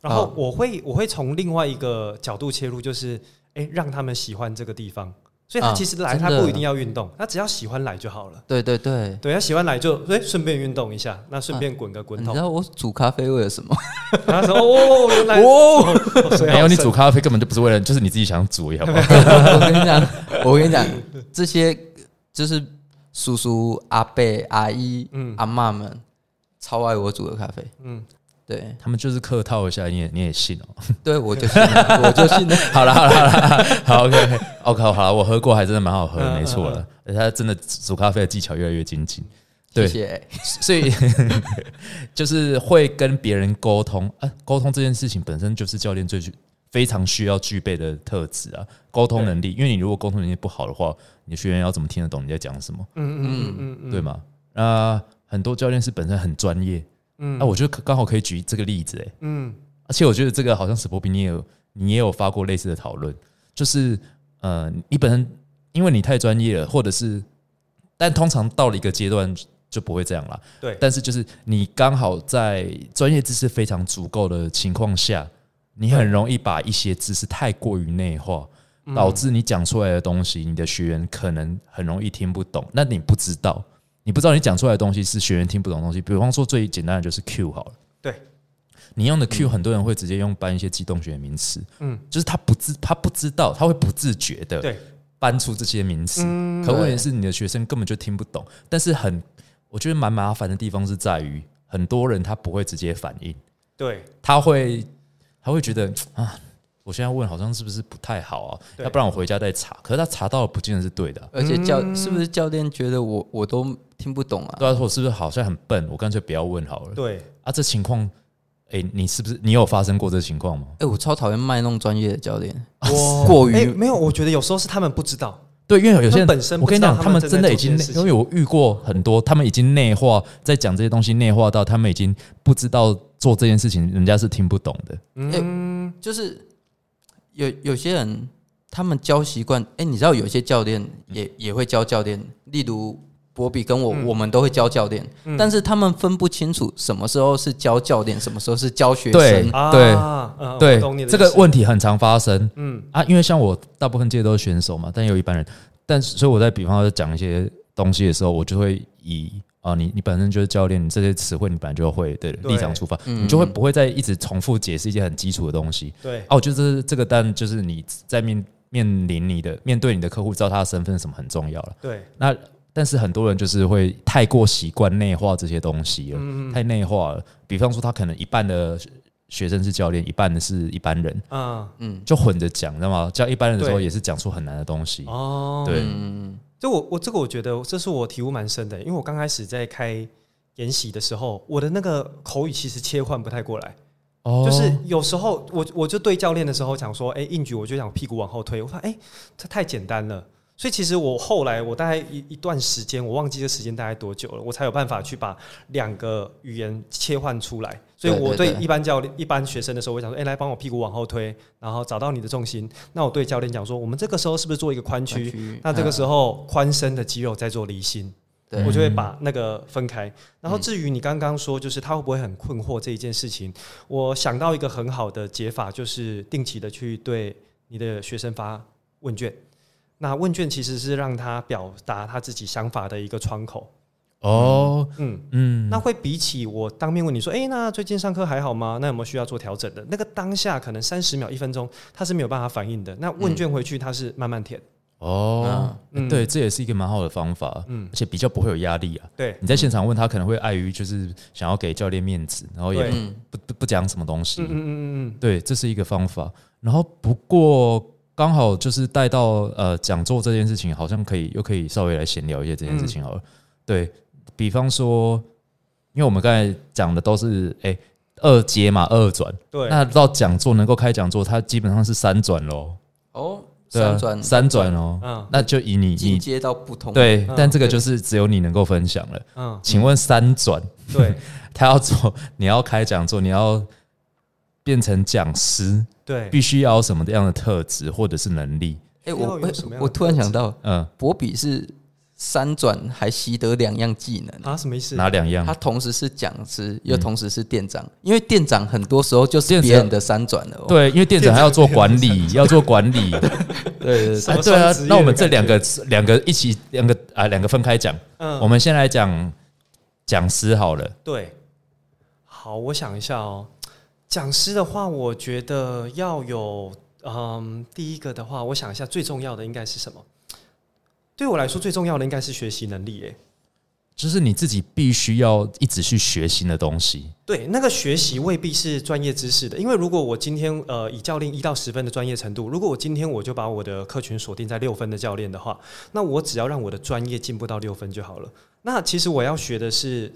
然后哦我会我会从另外一个角度切入，就是哎、诶让他们喜欢这个地方，所以他啊其实来他不一定要运动，他只要喜欢来就好了。对对对。对他喜欢来就哎顺便运动一下，那顺便滚个滚筒你知。道我煮咖啡为了什么？然后说哦，原来哦，没有，你煮咖啡根本就不是为了，就是你自己想煮，好不好？我跟你讲，我跟你讲，这些就是叔叔、阿伯、阿姨、嗯阿妈们超爱我煮的咖啡。嗯对，他们就是客套一下，你也你也信哦、对我就信了，我就信了。好了好了好了，好 OK OK OK 好了，我喝过，还真的蛮好喝没错了。而且他真的煮咖啡的技巧越来越精进，对谢谢。所以 就是会跟别人沟通啊，沟通这件事情本身就是教练最具非常需要具备的特质啊，沟通能力。因为你如果沟通能力不好的话，你的学员要怎么听得懂你在讲什么，嗯嗯嗯嗯嗯，对吗？那很多教练是本身很专业，嗯。啊，我觉得刚好可以举这个例子、欸，嗯。而且我觉得这个好像史波比你也有你也有发过类似的讨论，就是呃，你本身因为你太专业了，或者是，但通常到了一个阶段就不会这样了。对。但是就是你刚好在专业知识非常足够的情况下，你很容易把一些知识太过于内化，嗯。导致你讲出来的东西，你的学员可能很容易听不懂。那你不知道，你不知道你讲出来的东西是学员听不懂的东西。比方说最简单的就是 Q 好了。对，你用的 Q，很多人会直接用搬一些机动学名词，嗯嗯，就是他不自他不知道，他会不自觉的对，搬出这些名词。嗯可问题是你的学生根本就听不懂，但是很我觉得蛮麻烦的地方是在于，很多人他不会直接反应，对他会他会觉得啊，我现在问好像是不是不太好啊？要不然我回家再查。可是他查到了不见得是对的啊、而且教是不是教练觉得我我都听不懂啊？对啊，我是不是好像很笨？我干脆不要问好了。对，啊，这情况，哎、你是不是你有发生过这情况吗？哎、我超讨厌卖弄专业的教练，我过于哎没有，我觉得有时候是他们不知道，对，因为有些人本身我跟你讲，他们真的已经因为我遇过很多，他们已经内化，在讲这些东西内化到他们已经不知道做这件事情，人家是听不懂的。嗯，就是有有些人他们教习惯，哎、你知道有些教练也也会教教练，例如博比跟我，嗯。我们都会教教练，嗯。但是他们分不清楚什么时候是教教练，什么时候是教学对生。啊，对嗯对这个问题很常发生。嗯。啊，因为像我大部分届都是选手嘛，但有一般人，但是所以我在比方说讲一些东西的时候，我就会以啊，你你本身就是教练，你这些词汇你本来就会的立场出发，嗯。你就会不会再一直重复解释一些很基础的东西。对。啊，我觉得这是这个，但就是你在面面临你的面对你的客户，知道他的身份什么很重要了。对，那但是很多人就是会太过习惯内化这些东西了，嗯太内化了。比方说，他可能一半的学生是教练，一半的是一般人，嗯嗯。就混着讲，知道吗？教一般人的时候也是讲出很难的东西。哦，对，嗯，这我我这个我觉得这是我体悟蛮深的，因为我刚开始在开研习的时候，我的那个口语其实切换不太过来，哦。就是有时候我我就对教练的时候讲说，哎、硬举我就想屁股往后推，我发现哎、这太简单了。所以其实我后来我大概一一段时间，我忘记这时间大概多久了，我才有办法去把两个语言切换出来。所以我对一般教练、一般学生的时候，我想说，哎、来帮我屁股往后推，然后找到你的重心。那我对教练讲说，我们这个时候是不是做一个髋区？那这个时候髋身的肌肉在做离心，对我就会把那个分开。然后至于你刚刚说，就是他会不会很困惑这一件事情，我想到一个很好的解法，就是定期的去对你的学生发问卷。那问卷其实是让他表达他自己想法的一个窗口。哦，嗯，嗯，那会比起我当面问你说，诶，那最近上课还好吗？那有没有需要做调整的？那个当下可能三十秒、一分钟，他是没有办法反应的。那问卷回去，他是慢慢填。哦，嗯对，这也是一个蛮好的方法，嗯而且比较不会有压力啊。对，你在现场问他，可能会碍于就是想要给教练面子，然后也不不不讲什么东西嗯。嗯嗯嗯对，这是一个方法。然后不过刚好就是带到呃讲座这件事情，好像可以又可以稍微来闲聊一些这件事情好了。对比方说，因为我们刚才讲的都是哎、二阶嘛二转，对。那到讲座能够开讲座，它基本上是三转喽。哦，对啊三转三转哦，嗯那就以你你进阶到不同。对嗯，但这个就是只有你能够分享了。嗯，请问三转，对 他要做，你要开讲座，你要变成讲师，对，必须要有什么样的特质或者是能力？哎、我要有什么我突然想到，嗯，博比是三转还习得两样技能。啊，什么意思？哪两样他？同时是讲师，又同时是店长，因为店长很多时候就是别人的三转了、哦。，对，因为店长还要做管理，要做管理。对哎对啊那我们这两个两个一起两个啊两个分开讲。嗯我们先来讲讲师好了。对，好，我想一下哦。讲师的话，我觉得要有，嗯，第一个的话，我想一下，最重要的应该是什么？对我来说，最重要的应该是学习能力。诶，就是你自己必须要一直去学新的东西。对，那个学习未必是专业知识的，因为如果我今天呃以教练一到十分的专业程度，如果我今天我就把我的客群锁定在六分的教练的话，那我只要让我的专业进步到六分就好了。那其实我要学的是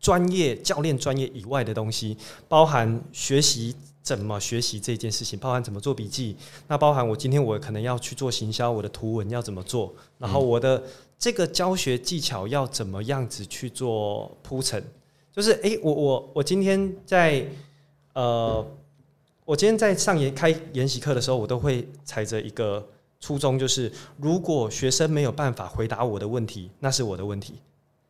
专业教练专业以外的东西，包含学习怎么学习这件事情，包含怎么做笔记，那包含我今天我可能要去做行销，我的图文要怎么做，然后我的这个教学技巧要怎么样子去做铺陈。就是诶，我我我今天在呃，我今天在上研开研习课的时候，我都会踩着一个初衷就是，如果学生没有办法回答我的问题，那是我的问题。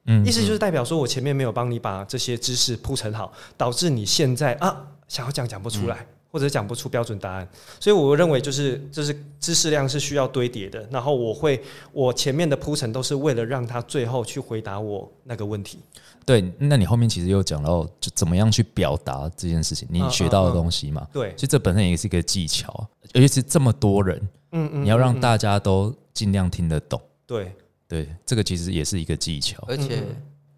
嗯意思就是代表说我前面没有帮你把这些知识铺陈好，导致你现在啊想要讲讲不出来，或者讲不出标准答案。所以我认为就是就是知识量是需要堆叠的，然后我会我前面的铺陈都是为了让他最后去回答我那个问题。对，那你后面其实又讲到就怎么样去表达这件事情，你嗯学到的东西嘛，对，其实这本身也是一个技巧啊，尤其是这么多人，嗯嗯你要让嗯。大家都尽量听得懂，对对，这个其实也是一个技巧。而且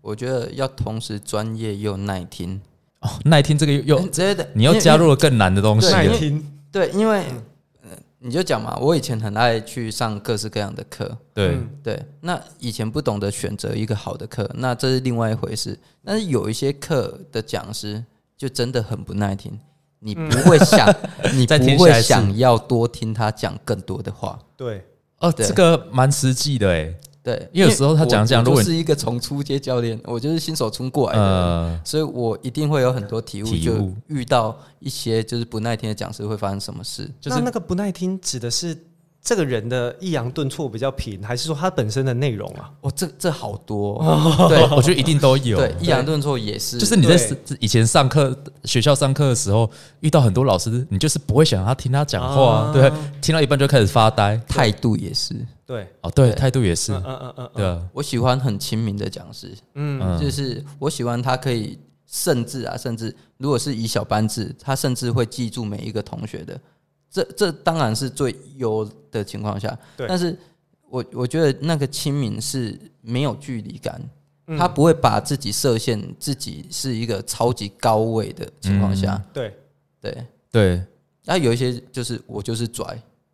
我觉得要同时专业又耐听，哦。耐听这个又又 你又加入了更难的东西了，耐听，对，因为、呃你就讲嘛，我以前很爱去上各式各样的课，对。嗯。对，那以前不懂得选择一个好的课，那这是另外一回事。但是有一些课的讲师就真的很不耐听，你不会想，你不会想要多听他讲更多的话。对，哦，对。这个蛮实际的哎，对，因为有时候他讲讲我如果我就是一个从初阶教练，我就是新手冲过来的，呃，所以我一定会有很多体悟，就遇到一些就是不耐听的讲师会发生什么事。就是那那个不耐听指的是这个人的抑扬顿挫比较平，还是说他本身的内容啊？哦，这这好多哦、对 我觉得一定都有，对，抑扬顿挫也是，就是你在以前上课学校上课的时候遇到很多老师，你就是不会想让他听他讲话，啊对，听到一半就开始发呆。态度也是。对，哦，对，对。态度也是。嗯，嗯嗯嗯对啊，我喜欢很亲民的讲师，嗯。嗯就是我喜欢他可以，甚至啊，甚至如果是以小班制，他甚至会记住每一个同学的。这这当然是最优的情况下，对。但是我我觉得那个亲民是没有距离感，嗯。他不会把自己设限，自己是一个超级高位的情况下，嗯。对，对。对，那有一些就是我就是拽，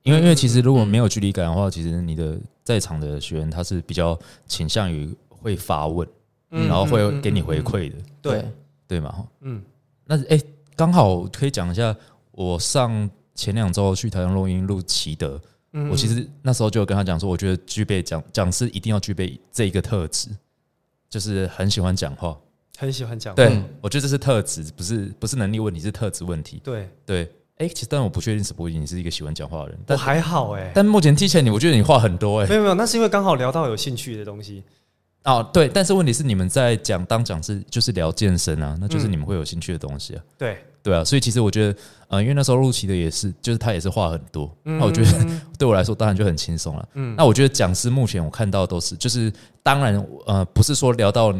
因为因为其实如果没有距离感的话，其实你的在场的学员他是比较倾向于会发问，嗯然后会嗯给你回嗯馈的，对，对嘛？嗯那哎，刚好可以讲一下，我上前两周去台湾录音录奇德，嗯我其实那时候就有跟他讲说，我觉得具备讲讲师一定要具备这一个特质，就是很喜欢讲话。很喜欢讲，对，嗯我觉得这是特质，不是不是能力问题，是特质问题。对，对，哎、其实但我不确定是不是你是一个喜欢讲话的人，我还好哎，但目前听起来你，我觉得你话很多哎、没有没有，那是因为刚好聊到有兴趣的东西，哦，对，但是问题是你们在讲当讲师就是聊健身啊，那就是嗯你们会有兴趣的东西啊。对，对啊，所以其实我觉得，呃，因为那时候陆琪的也是，就是他也是话很多，嗯那我觉得 对我来说当然就很轻松了。嗯那我觉得讲师目前我看到都是，就是当然，呃，不是说聊到，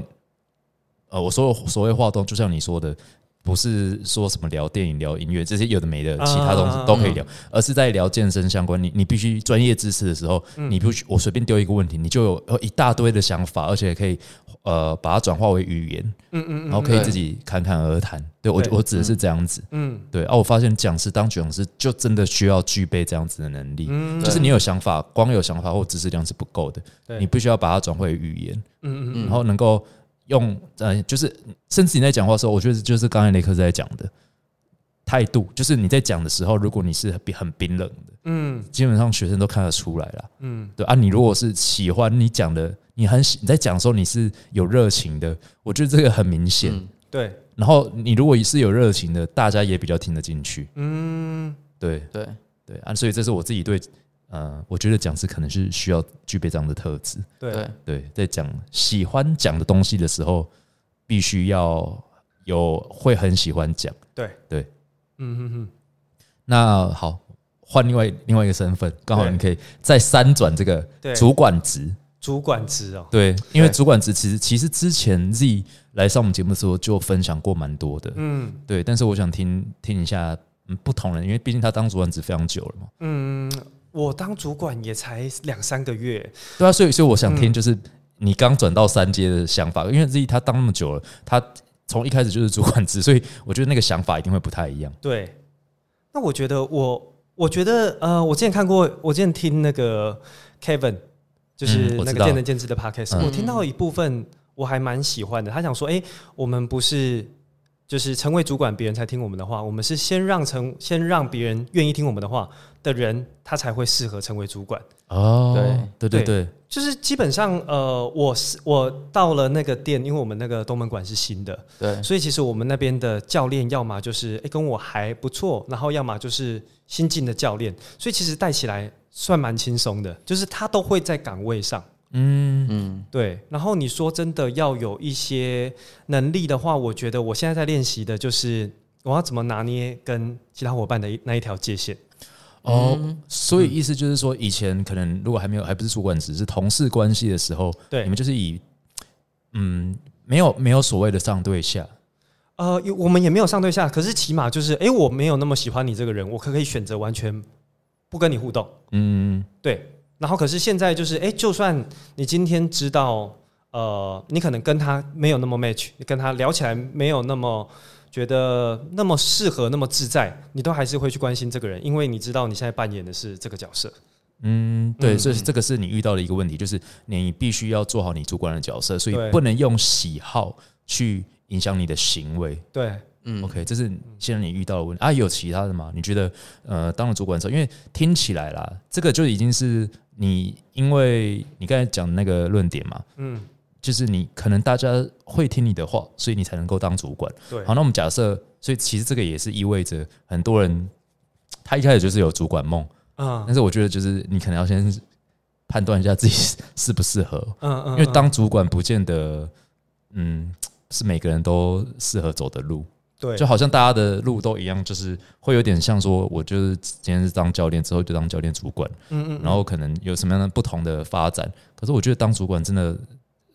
呃，我所有所谓话都就像你说的，不是说什么聊电影、聊音乐这些有的没的，其他东西都可以聊，而是在聊健身相关。你你必须专业知识的时候，你不许我随便丢一个问题，你就有呃一大堆的想法，而且可以呃把它转化为语言，嗯嗯然后可以自己侃侃而谈。对我我指的是这样子。嗯。对啊，我发现讲师当讲师就真的需要具备这样子的能力，嗯就是你有想法，光有想法或知识量是不够的，对。你必须要把它转化为语言，嗯嗯。然后能够用呃，就是甚至你在讲话的时候，我觉得就是刚才雷克在讲的态度，就是你在讲的时候，如果你是很很冰冷的，嗯基本上学生都看得出来了。嗯对啊，你如果是喜欢你讲的，你很喜你在讲的时候你是有热情的，我觉得这个很明显。嗯对，然后你如果是有热情的，大家也比较听得进去。嗯对对，对啊，所以这是我自己对呃，我觉得讲师可能是需要具备这样的特质。对对，在讲喜欢讲的东西的时候，必须要有会很喜欢讲。对对，嗯嗯嗯那好，换另外另外一个身份，刚好你可以再三转这个主管职。主管职哦，对，因为主管职其实其实之前 Z 来上我们节目的时候就分享过蛮多的。嗯对，但是我想听听一下嗯不同人，因为毕竟他当主管职非常久了嘛。嗯，我当主管也才两三个月，对啊，所以所以我想嗯听就是你刚转到三阶的想法，因为 Z 他当那么久了，他从一开始就是主管制，所以我觉得那个想法一定会不太一样。对，那我觉得我，我觉得呃，我之前看过，我之前听那个 Kevin，就是那个见仁见智的 podcast，、嗯我听到一部分我还蛮喜欢的。他想说，哎、我们不是就是成为主管，别人才听我们的话，我们是先让成先让别人愿意听我们的话的人，他才会适合成为主管。哦，对对对对，就是基本上，呃，我是我到了那个店，因为我们那个东门馆是新的，对，所以其实我们那边的教练，要么就是诶跟我还不错，然后要么就是新进的教练，所以其实带起来算蛮轻松的，就是他都会在岗位上。嗯，嗯，对，然后你说真的要有一些能力的话，我觉得我现在在练习的就是我要怎么拿捏跟其他伙伴的那一条界限。哦，所以意思就是说，以前可能如果还没有还不是主管职，是同事关系的时候，对。你们就是以嗯，没有没有所谓的上对下，呃，有我们也没有上对下，可是起码就是，哎，我没有那么喜欢你这个人，我可可以选择完全不跟你互动。嗯，对，然后可是现在就是，哎，就算你今天知道，呃，你可能跟他没有那么 match，你跟他聊起来没有那么觉得那么适合、那么自在，你都还是会去关心这个人，因为你知道你现在扮演的是这个角色。嗯，对，嗯所以这个是你遇到的一个问题，就是你必须要做好你主管的角色，所以不能用喜好去影响你的行为。对，嗯 OK，这是现在你遇到的问题啊？有其他的吗？你觉得呃，当了主管之后，因为听起来啦，这个就已经是你，因为你刚才讲的那个论点嘛，嗯，就是你可能大家会听你的话，所以你才能够当主管。对，好，那我们假设，所以其实这个也是意味着很多人他一开始就是有主管梦，嗯。但是我觉得就是你可能要先判断一下自己适不适合，嗯嗯，因为当主管不见得嗯是每个人都适合走的路。对，就好像大家的路都一样，就是会有点像说，我就是今天是当教练，之后就当教练主管，嗯嗯，然后可能有什么样的不同的发展。可是我觉得当主管真的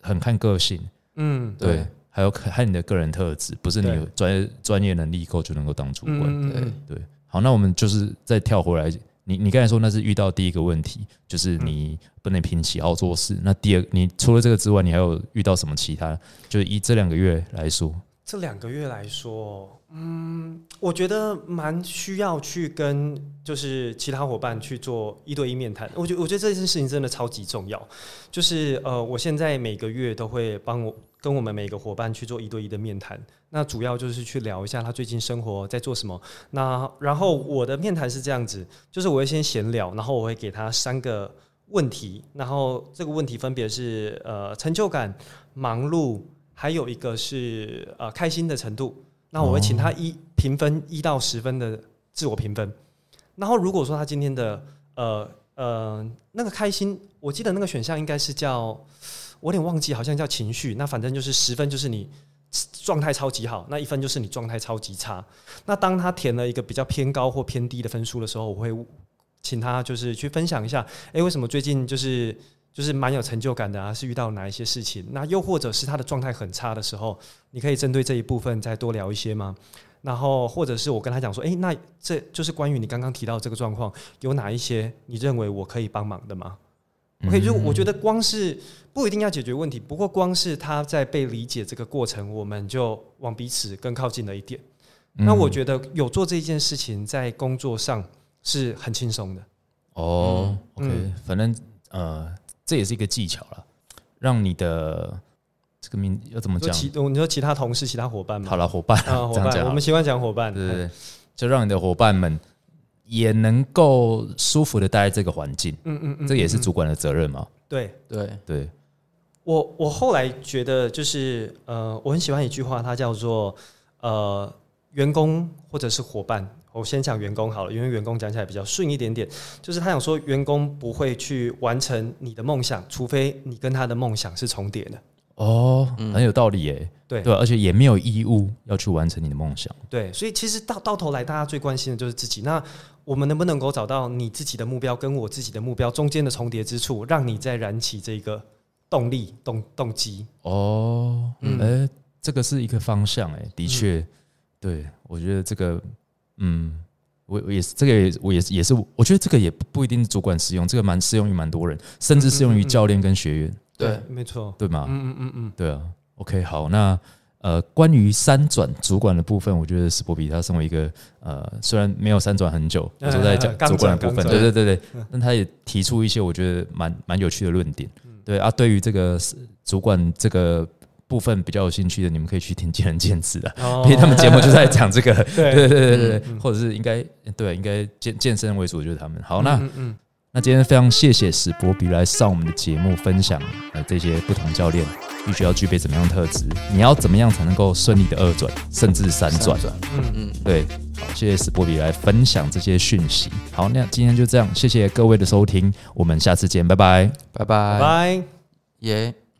很看个性，嗯对，對还有看看你的个人特质，不是对。你专业专业能力够就能够当主管。嗯嗯嗯。对，好，那我们就是再跳回来，你你刚才说那是遇到第一个问题，就是你不能凭喜好做事。那第二，你除了这个之外，你还有遇到什么其他？就是以这两个月来说，这两个月来说，嗯，我觉得蛮需要去跟就是其他伙伴去做一对一面谈。我觉我觉得这件事情真的超级重要。就是呃，我现在每个月都会帮我跟我们每个伙伴去做一对一的面谈。那主要就是去聊一下他最近生活在做什么。那然后我的面谈是这样子，就是我会先闲聊，然后我会给他三个问题，然后这个问题分别是呃成就感、忙碌。还有一个是呃开心的程度，那我会请他一评分一到十分的自我评分。然后如果说他今天的呃呃那个开心，我记得那个选项应该是叫我有点忘记，好像叫情绪。那反正就是十分就是你状态超级好，那一分就是你状态超级差。那当他填了一个比较偏高或偏低的分数的时候，我会请他就是去分享一下，诶，为什么最近就是。就是蛮有成就感的啊，是遇到哪一些事情？那又或者是他的状态很差的时候，你可以针对这一部分再多聊一些吗？然后或者是我跟他讲说，诶，那这就是关于你刚刚提到这个状况，有哪一些你认为我可以帮忙的吗？OK，就我觉得光是不一定要解决问题，不过光是他在被理解这个过程，我们就往彼此更靠近了一点。嗯那我觉得有做这件事情，在工作上是很轻松的。哦嗯，OK，反正呃，这也是一个技巧了，让你的这个名要怎么讲？你说其他同事、其他伙伴吗？好了，伙伴，啊，伙伴，我们习惯讲伙伴。对对对，就让你的伙伴们也能够舒服的待在这个环境，嗯嗯嗯，这也是嗯主管的责任嘛。对对，对，我我后来觉得就是呃，我很喜欢一句话，它叫做呃，员工或者是伙伴。我先讲员工好了，因为员工讲起来比较顺一点点。就是他想说，员工不会去完成你的梦想，除非你跟他的梦想是重叠的。哦，嗯很有道理耶。对对，而且也没有义务要去完成你的梦想。对，所以其实到到头来，大家最关心的就是自己。那我们能不能够找到你自己的目标跟我自己的目标中间的重叠之处，让你再燃起这个动力、动动机？哦，嗯哎、这个是一个方向，哎，的确，对我觉得这个，嗯，我我也是，这个也我也是也是，我觉得这个也不不一定是主管适用，这个蛮适用于蛮多人，甚至适用于教练跟学员，对，没错。对吗？嗯嗯嗯嗯，对啊，OK，好，那呃，关于三转主管的部分，我觉得史波比他身为一个呃，虽然没有三转很久，我说在讲主管的部分，对对对对，但他也提出一些我觉得蛮蛮有趣的论点。对啊，对于这个主管这个部分比较有兴趣的，你们可以去听见仁见智的，哦 因为他们节目就在讲这个，对对对对对或者是应该对应该健健身为主，就是他们。好，那那今天非常谢谢史博比来上我们的节目，分享呃这些不同教练必须要具备怎么样的特质，你要怎么样才能够顺利的二转甚至三转？嗯嗯，对，好，谢谢史波比来分享这些讯息。好，那今天就这样，谢谢各位的收听，我们下次见，拜拜。拜拜拜拜。耶。